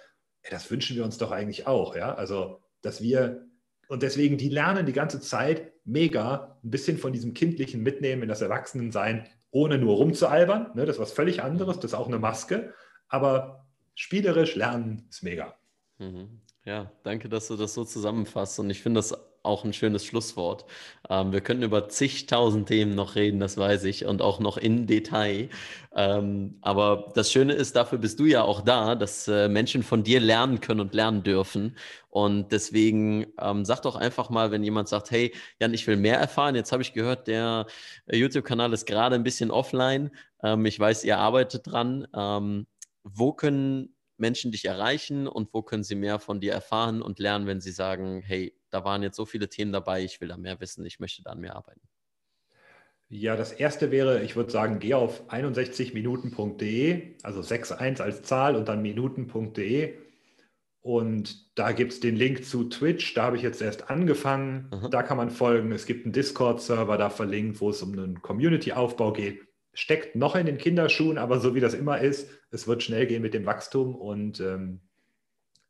Das wünschen wir uns doch eigentlich auch. Ja, also, dass wir, und deswegen, die lernen die ganze Zeit mega ein bisschen von diesem Kindlichen mitnehmen in das Erwachsenensein, ohne nur rumzualbern. Ne, das ist was völlig anderes, das ist auch eine Maske. Aber spielerisch lernen ist mega. Mhm. Ja, danke, dass du das so zusammenfasst. Und ich finde das auch ein schönes Schlusswort. Ähm, wir könnten über zigtausend Themen noch reden, das weiß ich, und auch noch in Detail. Ähm, aber das Schöne ist, dafür bist du ja auch da, dass äh, Menschen von dir lernen können und lernen dürfen. Und deswegen ähm, sag doch einfach mal, wenn jemand sagt, hey, Jan, ich will mehr erfahren. Jetzt habe ich gehört, der äh, YouTube-Kanal ist gerade ein bisschen offline. Ähm, ich weiß, ihr arbeitet dran. Ähm, wo können Menschen dich erreichen und wo können sie mehr von dir erfahren und lernen, wenn sie sagen, hey, da waren jetzt so viele Themen dabei, ich will da mehr wissen, ich möchte da an mir arbeiten? Ja, das erste wäre, ich würde sagen, geh auf 61minuten.de, also 61 als Zahl und dann minuten.de. Und da gibt es den Link zu Twitch. Da habe ich jetzt erst angefangen. Aha. Da kann man folgen. Es gibt einen Discord-Server da verlinkt, wo es um einen Community-Aufbau geht. Steckt noch in den Kinderschuhen, aber so wie das immer ist, es wird schnell gehen mit dem Wachstum. Und ähm,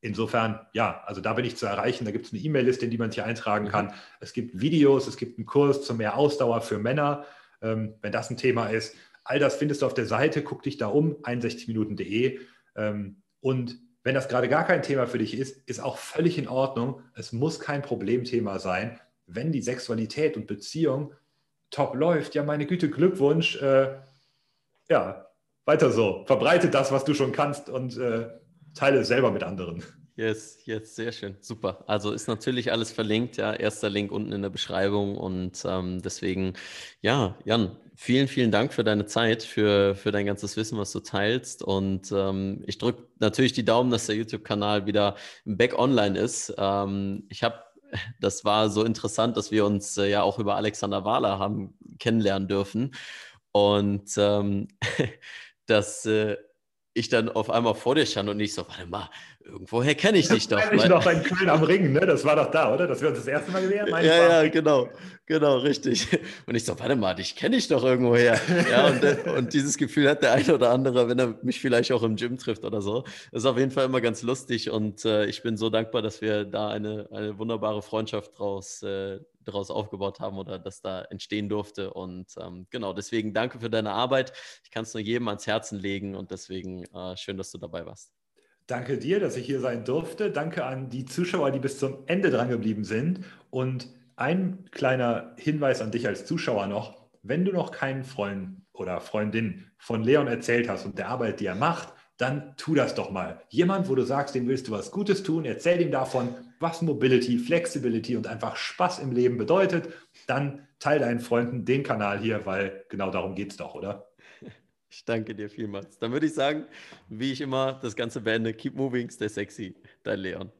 insofern, ja, also da bin ich zu erreichen. Da gibt es eine E-Mail-Liste, in die man sich eintragen kann. Mhm. Es gibt Videos, es gibt einen Kurs zu mehr Ausdauer für Männer, ähm, wenn das ein Thema ist. All das findest du auf der Seite. Guck dich da um, 61minuten.de. Ähm, und wenn das gerade gar kein Thema für dich ist, ist auch völlig in Ordnung. Es muss kein Problemthema sein. Wenn die Sexualität und Beziehung top läuft, ja, meine Güte, Glückwunsch. Äh, ja, weiter so. Verbreite das, was du schon kannst und äh, teile es selber mit anderen. Yes, yes, sehr schön, super. Also ist natürlich alles verlinkt, ja, erster Link unten in der Beschreibung und ähm, deswegen, ja, Jan, vielen, vielen Dank für deine Zeit, für, für dein ganzes Wissen, was du teilst und ähm, ich drücke natürlich die Daumen, dass der YouTube-Kanal wieder back online ist. Ähm, ich habe das war so interessant, dass wir uns äh, ja auch über Alexander Wahler haben kennenlernen dürfen. Und ähm, dass äh, ich dann auf einmal vor dir stand und ich so, warte mal, irgendwoher kenne ich dich doch. Ich noch in Köln am Ring, ne? Das war doch da, oder? Dass wir uns das erste Mal gesehen haben. Ja, ja, genau, genau, richtig. Und ich so, warte mal, dich kenne ich doch irgendwoher. Ja, und, äh, und, dieses Gefühl hat der eine oder andere, wenn er mich vielleicht auch im Gym trifft oder so. Das ist auf jeden Fall immer ganz lustig und äh, ich bin so dankbar, dass wir da eine, eine wunderbare Freundschaft draus äh, daraus aufgebaut haben oder das da entstehen durfte. Und ähm, genau, deswegen danke für deine Arbeit. Ich kann es nur jedem ans Herzen legen und deswegen äh, schön, dass du dabei warst. Danke dir, dass ich hier sein durfte. Danke an die Zuschauer, die bis zum Ende dran geblieben sind. Und ein kleiner Hinweis an dich als Zuschauer noch. Wenn du noch keinen Freund oder Freundin von Leon erzählt hast und der Arbeit, die er macht, dann tu das doch mal. Jemand, wo du sagst, dem willst du was Gutes tun, erzähl ihm davon, was Mobility, Flexibility und einfach Spaß im Leben bedeutet. Dann teil deinen Freunden den Kanal hier, weil genau darum geht es doch, oder? Ich danke dir vielmals. Dann würde ich sagen, wie ich immer das Ganze beende, keep moving, stay sexy, dein Leon.